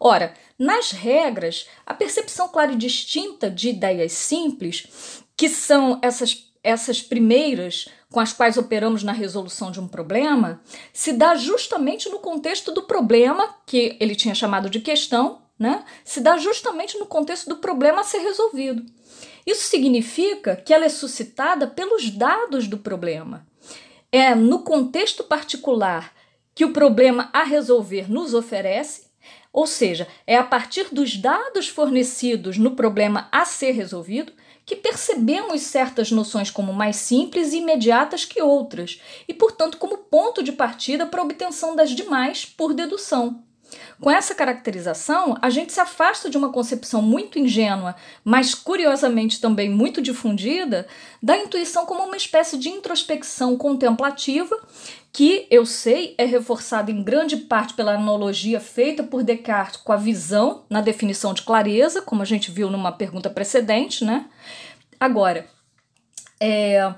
Ora, nas regras, a percepção clara e distinta de ideias simples, que são essas, essas primeiras com as quais operamos na resolução de um problema, se dá justamente no contexto do problema, que ele tinha chamado de questão, né? se dá justamente no contexto do problema a ser resolvido. Isso significa que ela é suscitada pelos dados do problema. É no contexto particular que o problema a resolver nos oferece ou seja, é a partir dos dados fornecidos no problema a ser resolvido que percebemos certas noções como mais simples e imediatas que outras, e, portanto, como ponto de partida para a obtenção das demais por dedução. Com essa caracterização, a gente se afasta de uma concepção muito ingênua, mas curiosamente também muito difundida, da intuição como uma espécie de introspecção contemplativa que eu sei é reforçada em grande parte pela analogia feita por Descartes com a visão na definição de clareza, como a gente viu numa pergunta precedente, né? Agora, é,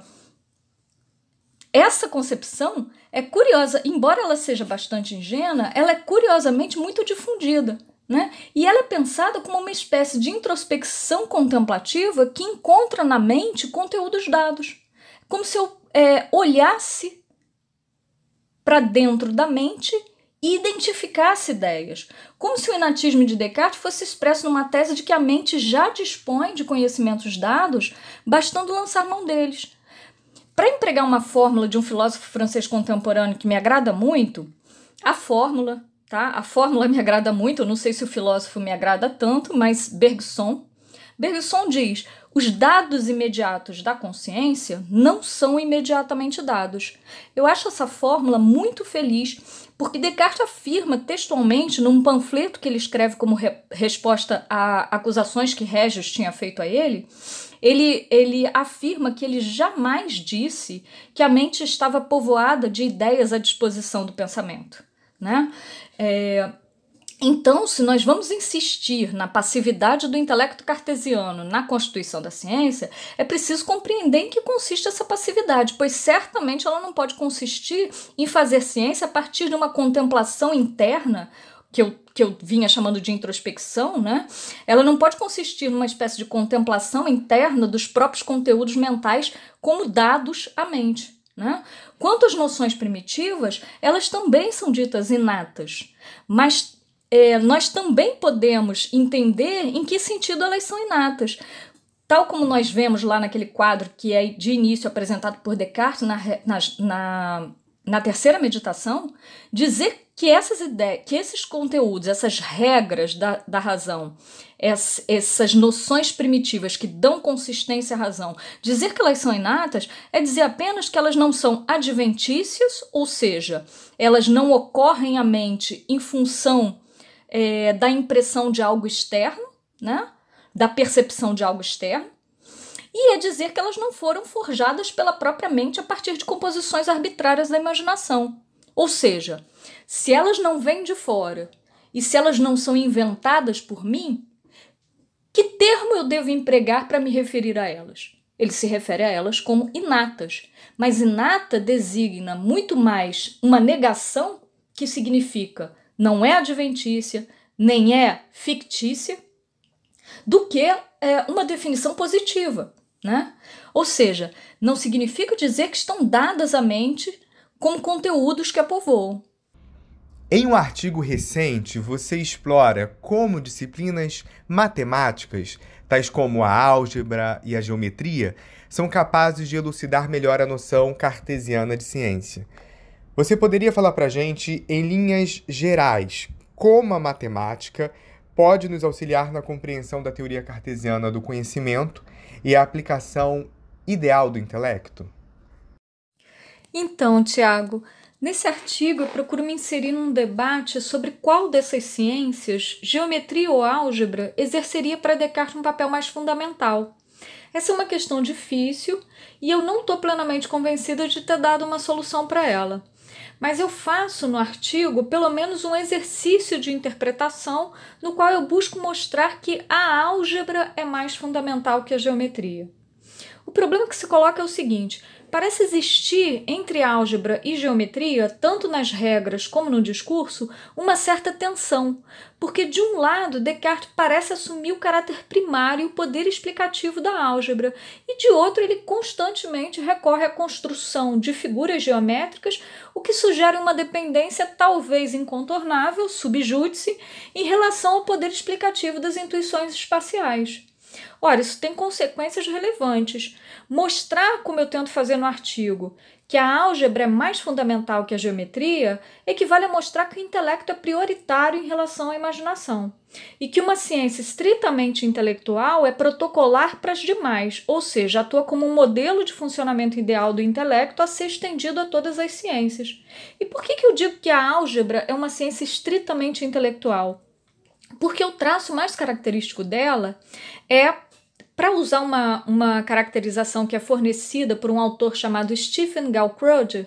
essa concepção é curiosa, embora ela seja bastante ingênua, ela é curiosamente muito difundida. Né? E ela é pensada como uma espécie de introspecção contemplativa que encontra na mente conteúdos dados. Como se eu é, olhasse para dentro da mente e identificasse ideias. Como se o inatismo de Descartes fosse expresso numa tese de que a mente já dispõe de conhecimentos dados, bastando lançar mão deles. Para empregar uma fórmula de um filósofo francês contemporâneo que me agrada muito, a fórmula, tá? A fórmula *laughs* me agrada muito, eu não sei se o filósofo me agrada tanto, mas Bergson. Bergson diz: os dados imediatos da consciência não são imediatamente dados. Eu acho essa fórmula muito feliz, porque Descartes afirma textualmente num panfleto que ele escreve como re resposta a acusações que Regis tinha feito a ele, ele, ele afirma que ele jamais disse que a mente estava povoada de ideias à disposição do pensamento. Né? É, então, se nós vamos insistir na passividade do intelecto cartesiano na constituição da ciência, é preciso compreender em que consiste essa passividade, pois certamente ela não pode consistir em fazer ciência a partir de uma contemplação interna que eu, que eu vinha chamando de introspecção, né? Ela não pode consistir numa espécie de contemplação interna dos próprios conteúdos mentais como dados à mente. Né? Quanto às noções primitivas, elas também são ditas inatas, mas é, nós também podemos entender em que sentido elas são inatas. tal como nós vemos lá naquele quadro que é de início apresentado por Descartes na, na, na, na terceira meditação, dizer que essas ideias, que esses conteúdos, essas regras da, da razão, essas noções primitivas que dão consistência à razão, dizer que elas são inatas é dizer apenas que elas não são adventícias, ou seja, elas não ocorrem à mente em função é, da impressão de algo externo, né? da percepção de algo externo, e é dizer que elas não foram forjadas pela própria mente a partir de composições arbitrárias da imaginação. Ou seja, se elas não vêm de fora e se elas não são inventadas por mim, que termo eu devo empregar para me referir a elas? Ele se refere a elas como inatas, mas inata designa muito mais uma negação que significa não é adventícia, nem é fictícia, do que é, uma definição positiva. Né? Ou seja, não significa dizer que estão dadas à mente como conteúdos que a povoam. Em um artigo recente, você explora como disciplinas matemáticas, tais como a álgebra e a geometria, são capazes de elucidar melhor a noção cartesiana de ciência. Você poderia falar para a gente, em linhas gerais, como a matemática pode nos auxiliar na compreensão da teoria cartesiana do conhecimento e a aplicação ideal do intelecto? Então, Tiago, Nesse artigo, eu procuro me inserir num debate sobre qual dessas ciências, geometria ou álgebra, exerceria para Descartes um papel mais fundamental. Essa é uma questão difícil e eu não estou plenamente convencida de ter dado uma solução para ela. Mas eu faço no artigo pelo menos um exercício de interpretação no qual eu busco mostrar que a álgebra é mais fundamental que a geometria. O problema que se coloca é o seguinte: Parece existir entre álgebra e geometria, tanto nas regras como no discurso, uma certa tensão, porque de um lado Descartes parece assumir o caráter primário e o poder explicativo da álgebra, e de outro ele constantemente recorre à construção de figuras geométricas, o que sugere uma dependência talvez incontornável, subjúdice, em relação ao poder explicativo das intuições espaciais. Ora, isso tem consequências relevantes. Mostrar, como eu tento fazer no artigo, que a álgebra é mais fundamental que a geometria equivale a mostrar que o intelecto é prioritário em relação à imaginação e que uma ciência estritamente intelectual é protocolar para as demais, ou seja, atua como um modelo de funcionamento ideal do intelecto a ser estendido a todas as ciências. E por que, que eu digo que a álgebra é uma ciência estritamente intelectual? Porque o traço mais característico dela é para usar uma, uma caracterização que é fornecida por um autor chamado Stephen Gaukroger,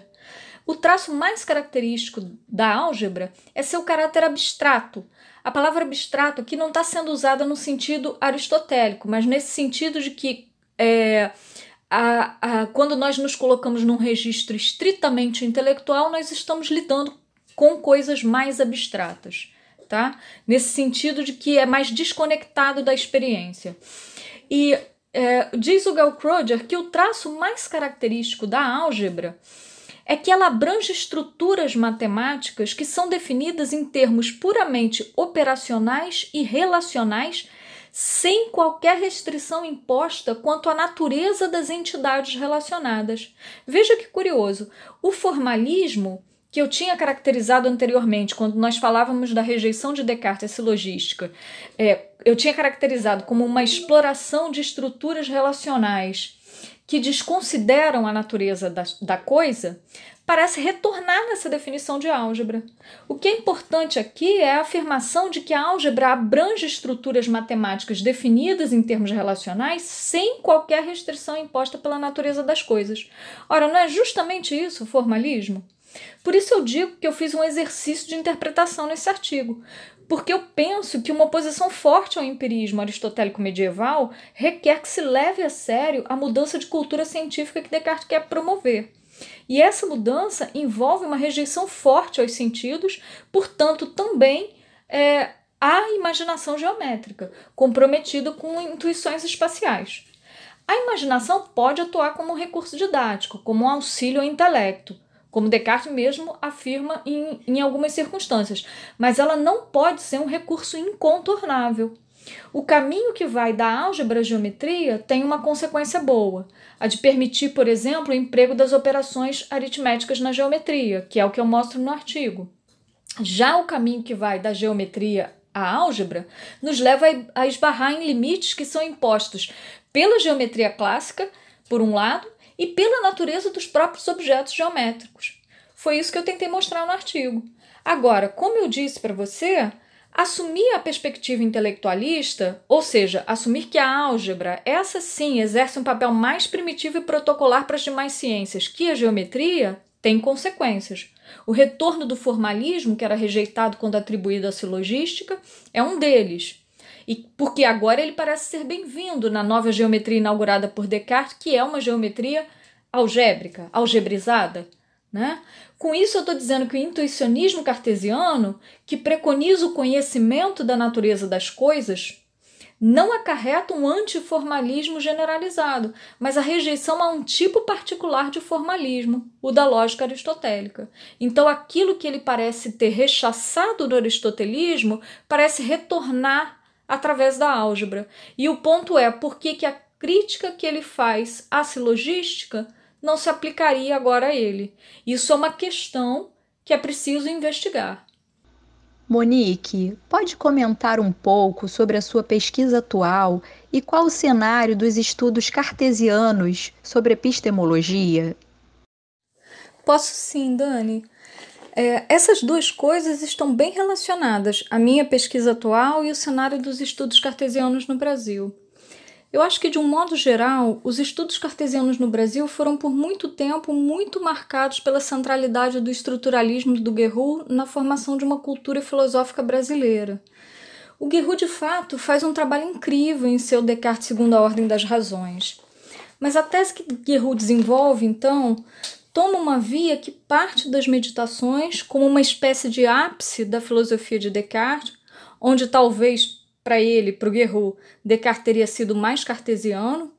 o traço mais característico da álgebra é seu caráter abstrato. A palavra abstrato aqui não está sendo usada no sentido aristotélico, mas nesse sentido de que é, a, a, quando nós nos colocamos num registro estritamente intelectual, nós estamos lidando com coisas mais abstratas, tá? Nesse sentido de que é mais desconectado da experiência. E é, diz o Gelkroger que o traço mais característico da álgebra é que ela abrange estruturas matemáticas que são definidas em termos puramente operacionais e relacionais, sem qualquer restrição imposta quanto à natureza das entidades relacionadas. Veja que curioso, o formalismo que eu tinha caracterizado anteriormente, quando nós falávamos da rejeição de Descartes silogística, é, eu tinha caracterizado como uma exploração de estruturas relacionais que desconsideram a natureza da, da coisa, parece retornar nessa definição de álgebra. O que é importante aqui é a afirmação de que a álgebra abrange estruturas matemáticas definidas em termos relacionais sem qualquer restrição imposta pela natureza das coisas. Ora, não é justamente isso o formalismo? Por isso eu digo que eu fiz um exercício de interpretação nesse artigo, porque eu penso que uma oposição forte ao empirismo aristotélico medieval requer que se leve a sério a mudança de cultura científica que Descartes quer promover. E essa mudança envolve uma rejeição forte aos sentidos, portanto, também é, a imaginação geométrica, comprometida com intuições espaciais. A imaginação pode atuar como um recurso didático, como um auxílio ao intelecto, como Descartes mesmo afirma em, em algumas circunstâncias, mas ela não pode ser um recurso incontornável. O caminho que vai da álgebra à geometria tem uma consequência boa, a de permitir, por exemplo, o emprego das operações aritméticas na geometria, que é o que eu mostro no artigo. Já o caminho que vai da geometria à álgebra nos leva a esbarrar em limites que são impostos pela geometria clássica, por um lado, e pela natureza dos próprios objetos geométricos. Foi isso que eu tentei mostrar no artigo. Agora, como eu disse para você, assumir a perspectiva intelectualista, ou seja, assumir que a álgebra, essa sim, exerce um papel mais primitivo e protocolar para as demais ciências que a geometria, tem consequências. O retorno do formalismo, que era rejeitado quando atribuído à silogística, é um deles. E porque agora ele parece ser bem-vindo na nova geometria inaugurada por Descartes, que é uma geometria algébrica, algebrizada. Né? Com isso, eu estou dizendo que o intuicionismo cartesiano, que preconiza o conhecimento da natureza das coisas, não acarreta um antiformalismo generalizado, mas a rejeição a um tipo particular de formalismo, o da lógica aristotélica. Então, aquilo que ele parece ter rechaçado do aristotelismo parece retornar através da álgebra. E o ponto é por que, que a crítica que ele faz à silogística não se aplicaria agora a ele. Isso é uma questão que é preciso investigar. Monique, pode comentar um pouco sobre a sua pesquisa atual e qual o cenário dos estudos cartesianos sobre epistemologia? Posso sim, Dani. É, essas duas coisas estão bem relacionadas, a minha pesquisa atual e o cenário dos estudos cartesianos no Brasil. Eu acho que, de um modo geral, os estudos cartesianos no Brasil foram por muito tempo muito marcados pela centralidade do estruturalismo do Guerrero na formação de uma cultura filosófica brasileira. O Guerrero, de fato, faz um trabalho incrível em seu Descartes segundo a ordem das razões. Mas a tese que Guerrero desenvolve, então, toma uma via que parte das meditações como uma espécie de ápice da filosofia de Descartes, onde talvez para ele, para o Guerrero, Descartes teria sido mais cartesiano,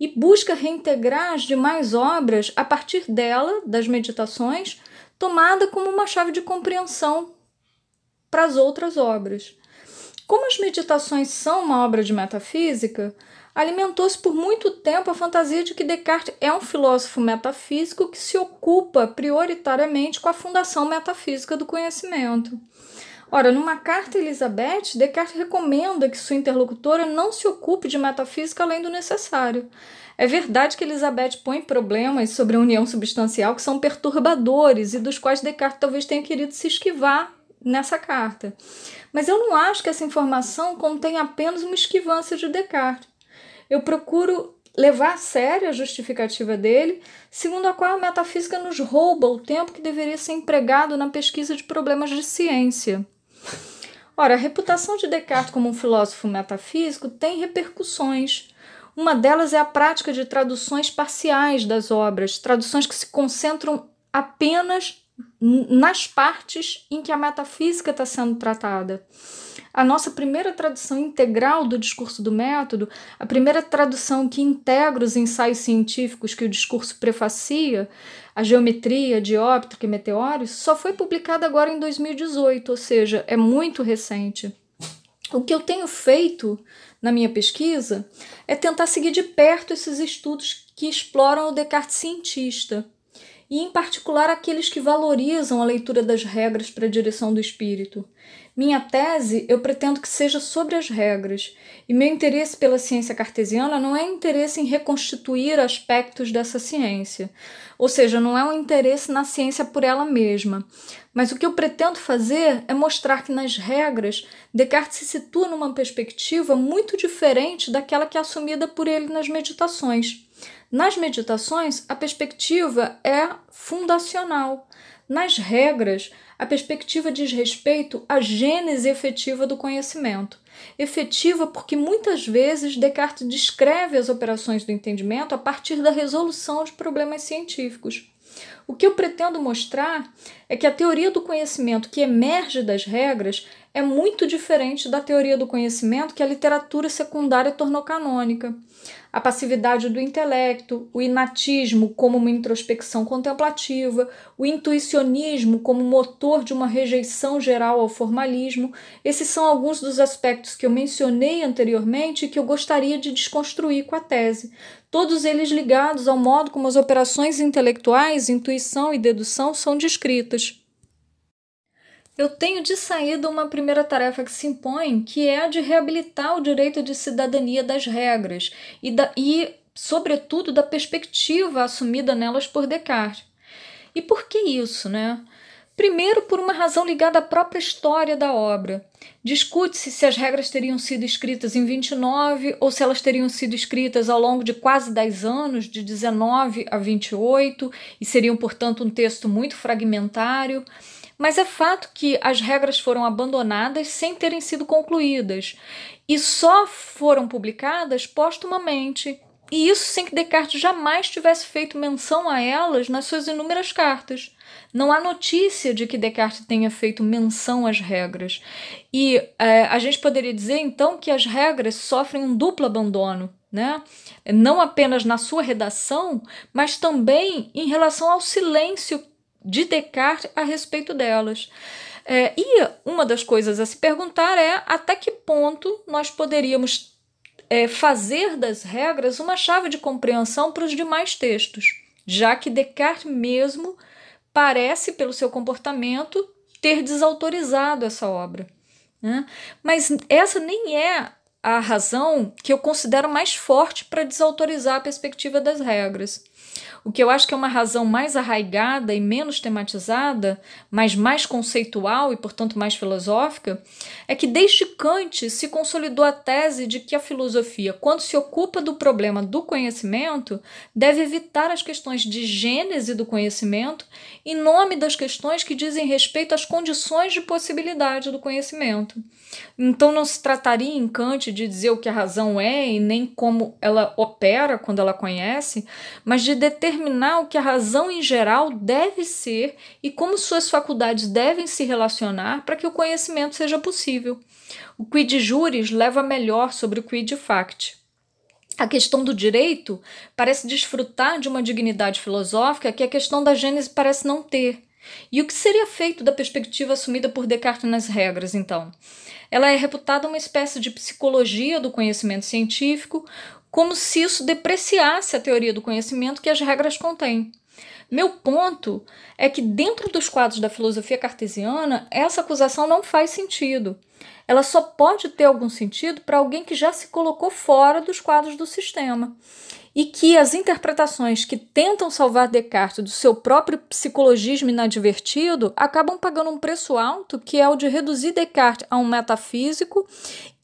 e busca reintegrar as demais obras a partir dela, das meditações, tomada como uma chave de compreensão para as outras obras. Como as meditações são uma obra de metafísica, alimentou-se por muito tempo a fantasia de que Descartes é um filósofo metafísico que se ocupa prioritariamente com a fundação metafísica do conhecimento. Ora, numa carta a Elizabeth, Descartes recomenda que sua interlocutora não se ocupe de metafísica além do necessário. É verdade que Elizabeth põe problemas sobre a união substancial que são perturbadores e dos quais Descartes talvez tenha querido se esquivar nessa carta. Mas eu não acho que essa informação contém apenas uma esquivância de Descartes. Eu procuro levar a sério a justificativa dele, segundo a qual a metafísica nos rouba o tempo que deveria ser empregado na pesquisa de problemas de ciência. Ora, a reputação de Descartes como um filósofo metafísico tem repercussões. Uma delas é a prática de traduções parciais das obras, traduções que se concentram apenas nas partes em que a metafísica está sendo tratada. A nossa primeira tradução integral do discurso do método, a primeira tradução que integra os ensaios científicos que o discurso prefacia, a geometria, dióptrica e meteoros, só foi publicada agora em 2018, ou seja, é muito recente. O que eu tenho feito na minha pesquisa é tentar seguir de perto esses estudos que exploram o Descartes cientista, e em particular aqueles que valorizam a leitura das regras para a direção do espírito. Minha tese eu pretendo que seja sobre as regras, e meu interesse pela ciência cartesiana não é interesse em reconstituir aspectos dessa ciência, ou seja, não é um interesse na ciência por ela mesma. Mas o que eu pretendo fazer é mostrar que nas regras Descartes se situa numa perspectiva muito diferente daquela que é assumida por ele nas meditações. Nas meditações, a perspectiva é fundacional. Nas regras, a perspectiva diz respeito à gênese efetiva do conhecimento. Efetiva porque muitas vezes Descartes descreve as operações do entendimento a partir da resolução de problemas científicos. O que eu pretendo mostrar é que a teoria do conhecimento que emerge das regras é muito diferente da teoria do conhecimento que a literatura secundária tornou canônica. A passividade do intelecto, o inatismo como uma introspecção contemplativa, o intuicionismo como motor de uma rejeição geral ao formalismo, esses são alguns dos aspectos que eu mencionei anteriormente e que eu gostaria de desconstruir com a tese, todos eles ligados ao modo como as operações intelectuais, intuição e dedução são descritas. Eu tenho de saída uma primeira tarefa que se impõe, que é a de reabilitar o direito de cidadania das regras e, da, e sobretudo, da perspectiva assumida nelas por Descartes. E por que isso, né? Primeiro, por uma razão ligada à própria história da obra. Discute-se se as regras teriam sido escritas em 29 ou se elas teriam sido escritas ao longo de quase 10 anos, de 19 a 28, e seriam, portanto, um texto muito fragmentário. Mas é fato que as regras foram abandonadas sem terem sido concluídas e só foram publicadas postumamente. E isso sem que Descartes jamais tivesse feito menção a elas nas suas inúmeras cartas. Não há notícia de que Descartes tenha feito menção às regras. E é, a gente poderia dizer então que as regras sofrem um duplo abandono. Né? Não apenas na sua redação, mas também em relação ao silêncio de Descartes a respeito delas. É, e uma das coisas a se perguntar é até que ponto nós poderíamos é, fazer das regras uma chave de compreensão para os demais textos, já que Descartes mesmo parece, pelo seu comportamento, ter desautorizado essa obra. Né? Mas essa nem é a razão que eu considero mais forte para desautorizar a perspectiva das regras. O que eu acho que é uma razão mais arraigada e menos tematizada, mas mais conceitual e, portanto, mais filosófica, é que desde Kant se consolidou a tese de que a filosofia, quando se ocupa do problema do conhecimento, deve evitar as questões de gênese do conhecimento em nome das questões que dizem respeito às condições de possibilidade do conhecimento. Então não se trataria em Kant de dizer o que a razão é e nem como ela opera quando ela conhece, mas de determinar o que a razão em geral deve ser e como suas faculdades devem se relacionar para que o conhecimento seja possível. O quid juris leva melhor sobre o quid fact. A questão do direito parece desfrutar de uma dignidade filosófica que a questão da gênese parece não ter. E o que seria feito da perspectiva assumida por Descartes nas regras, então? Ela é reputada uma espécie de psicologia do conhecimento científico, como se isso depreciasse a teoria do conhecimento que as regras contêm. Meu ponto é que, dentro dos quadros da filosofia cartesiana, essa acusação não faz sentido. Ela só pode ter algum sentido para alguém que já se colocou fora dos quadros do sistema e que as interpretações que tentam salvar Descartes do seu próprio psicologismo inadvertido acabam pagando um preço alto, que é o de reduzir Descartes a um metafísico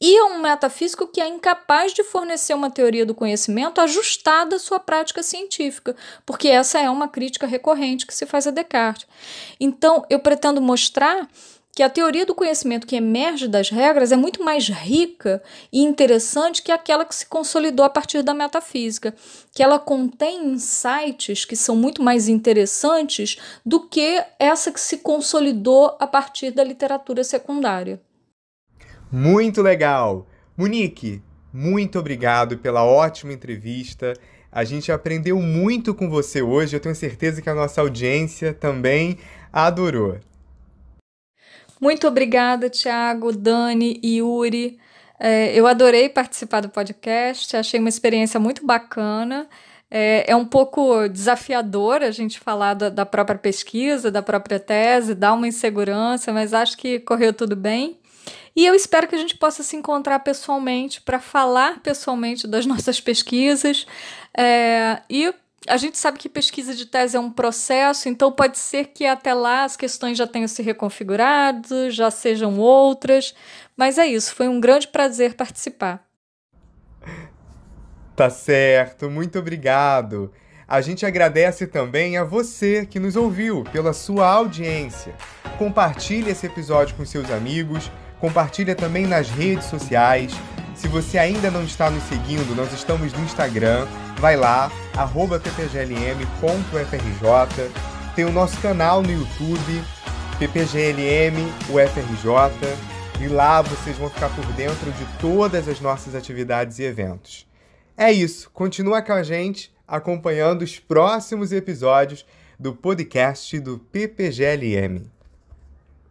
e a um metafísico que é incapaz de fornecer uma teoria do conhecimento ajustada à sua prática científica, porque essa é uma crítica recorrente que se faz a Descartes. Então, eu pretendo mostrar que a teoria do conhecimento que emerge das regras é muito mais rica e interessante que aquela que se consolidou a partir da metafísica, que ela contém insights que são muito mais interessantes do que essa que se consolidou a partir da literatura secundária. Muito legal! Monique, muito obrigado pela ótima entrevista. A gente aprendeu muito com você hoje. Eu tenho certeza que a nossa audiência também adorou. Muito obrigada, Tiago, Dani e Yuri. É, eu adorei participar do podcast, achei uma experiência muito bacana. É, é um pouco desafiador a gente falar da, da própria pesquisa, da própria tese, dá uma insegurança, mas acho que correu tudo bem. E eu espero que a gente possa se encontrar pessoalmente para falar pessoalmente das *laughs* nossas pesquisas é, e a gente sabe que pesquisa de tese é um processo, então pode ser que até lá as questões já tenham se reconfigurado, já sejam outras, mas é isso, foi um grande prazer participar. Tá certo, muito obrigado. A gente agradece também a você que nos ouviu pela sua audiência. Compartilhe esse episódio com seus amigos, compartilhe também nas redes sociais. Se você ainda não está nos seguindo, nós estamos no Instagram vai lá, arroba ppglm.frj, tem o nosso canal no YouTube, ppglm UFRJ, e lá vocês vão ficar por dentro de todas as nossas atividades e eventos. É isso, continua com a gente acompanhando os próximos episódios do podcast do PPGLM.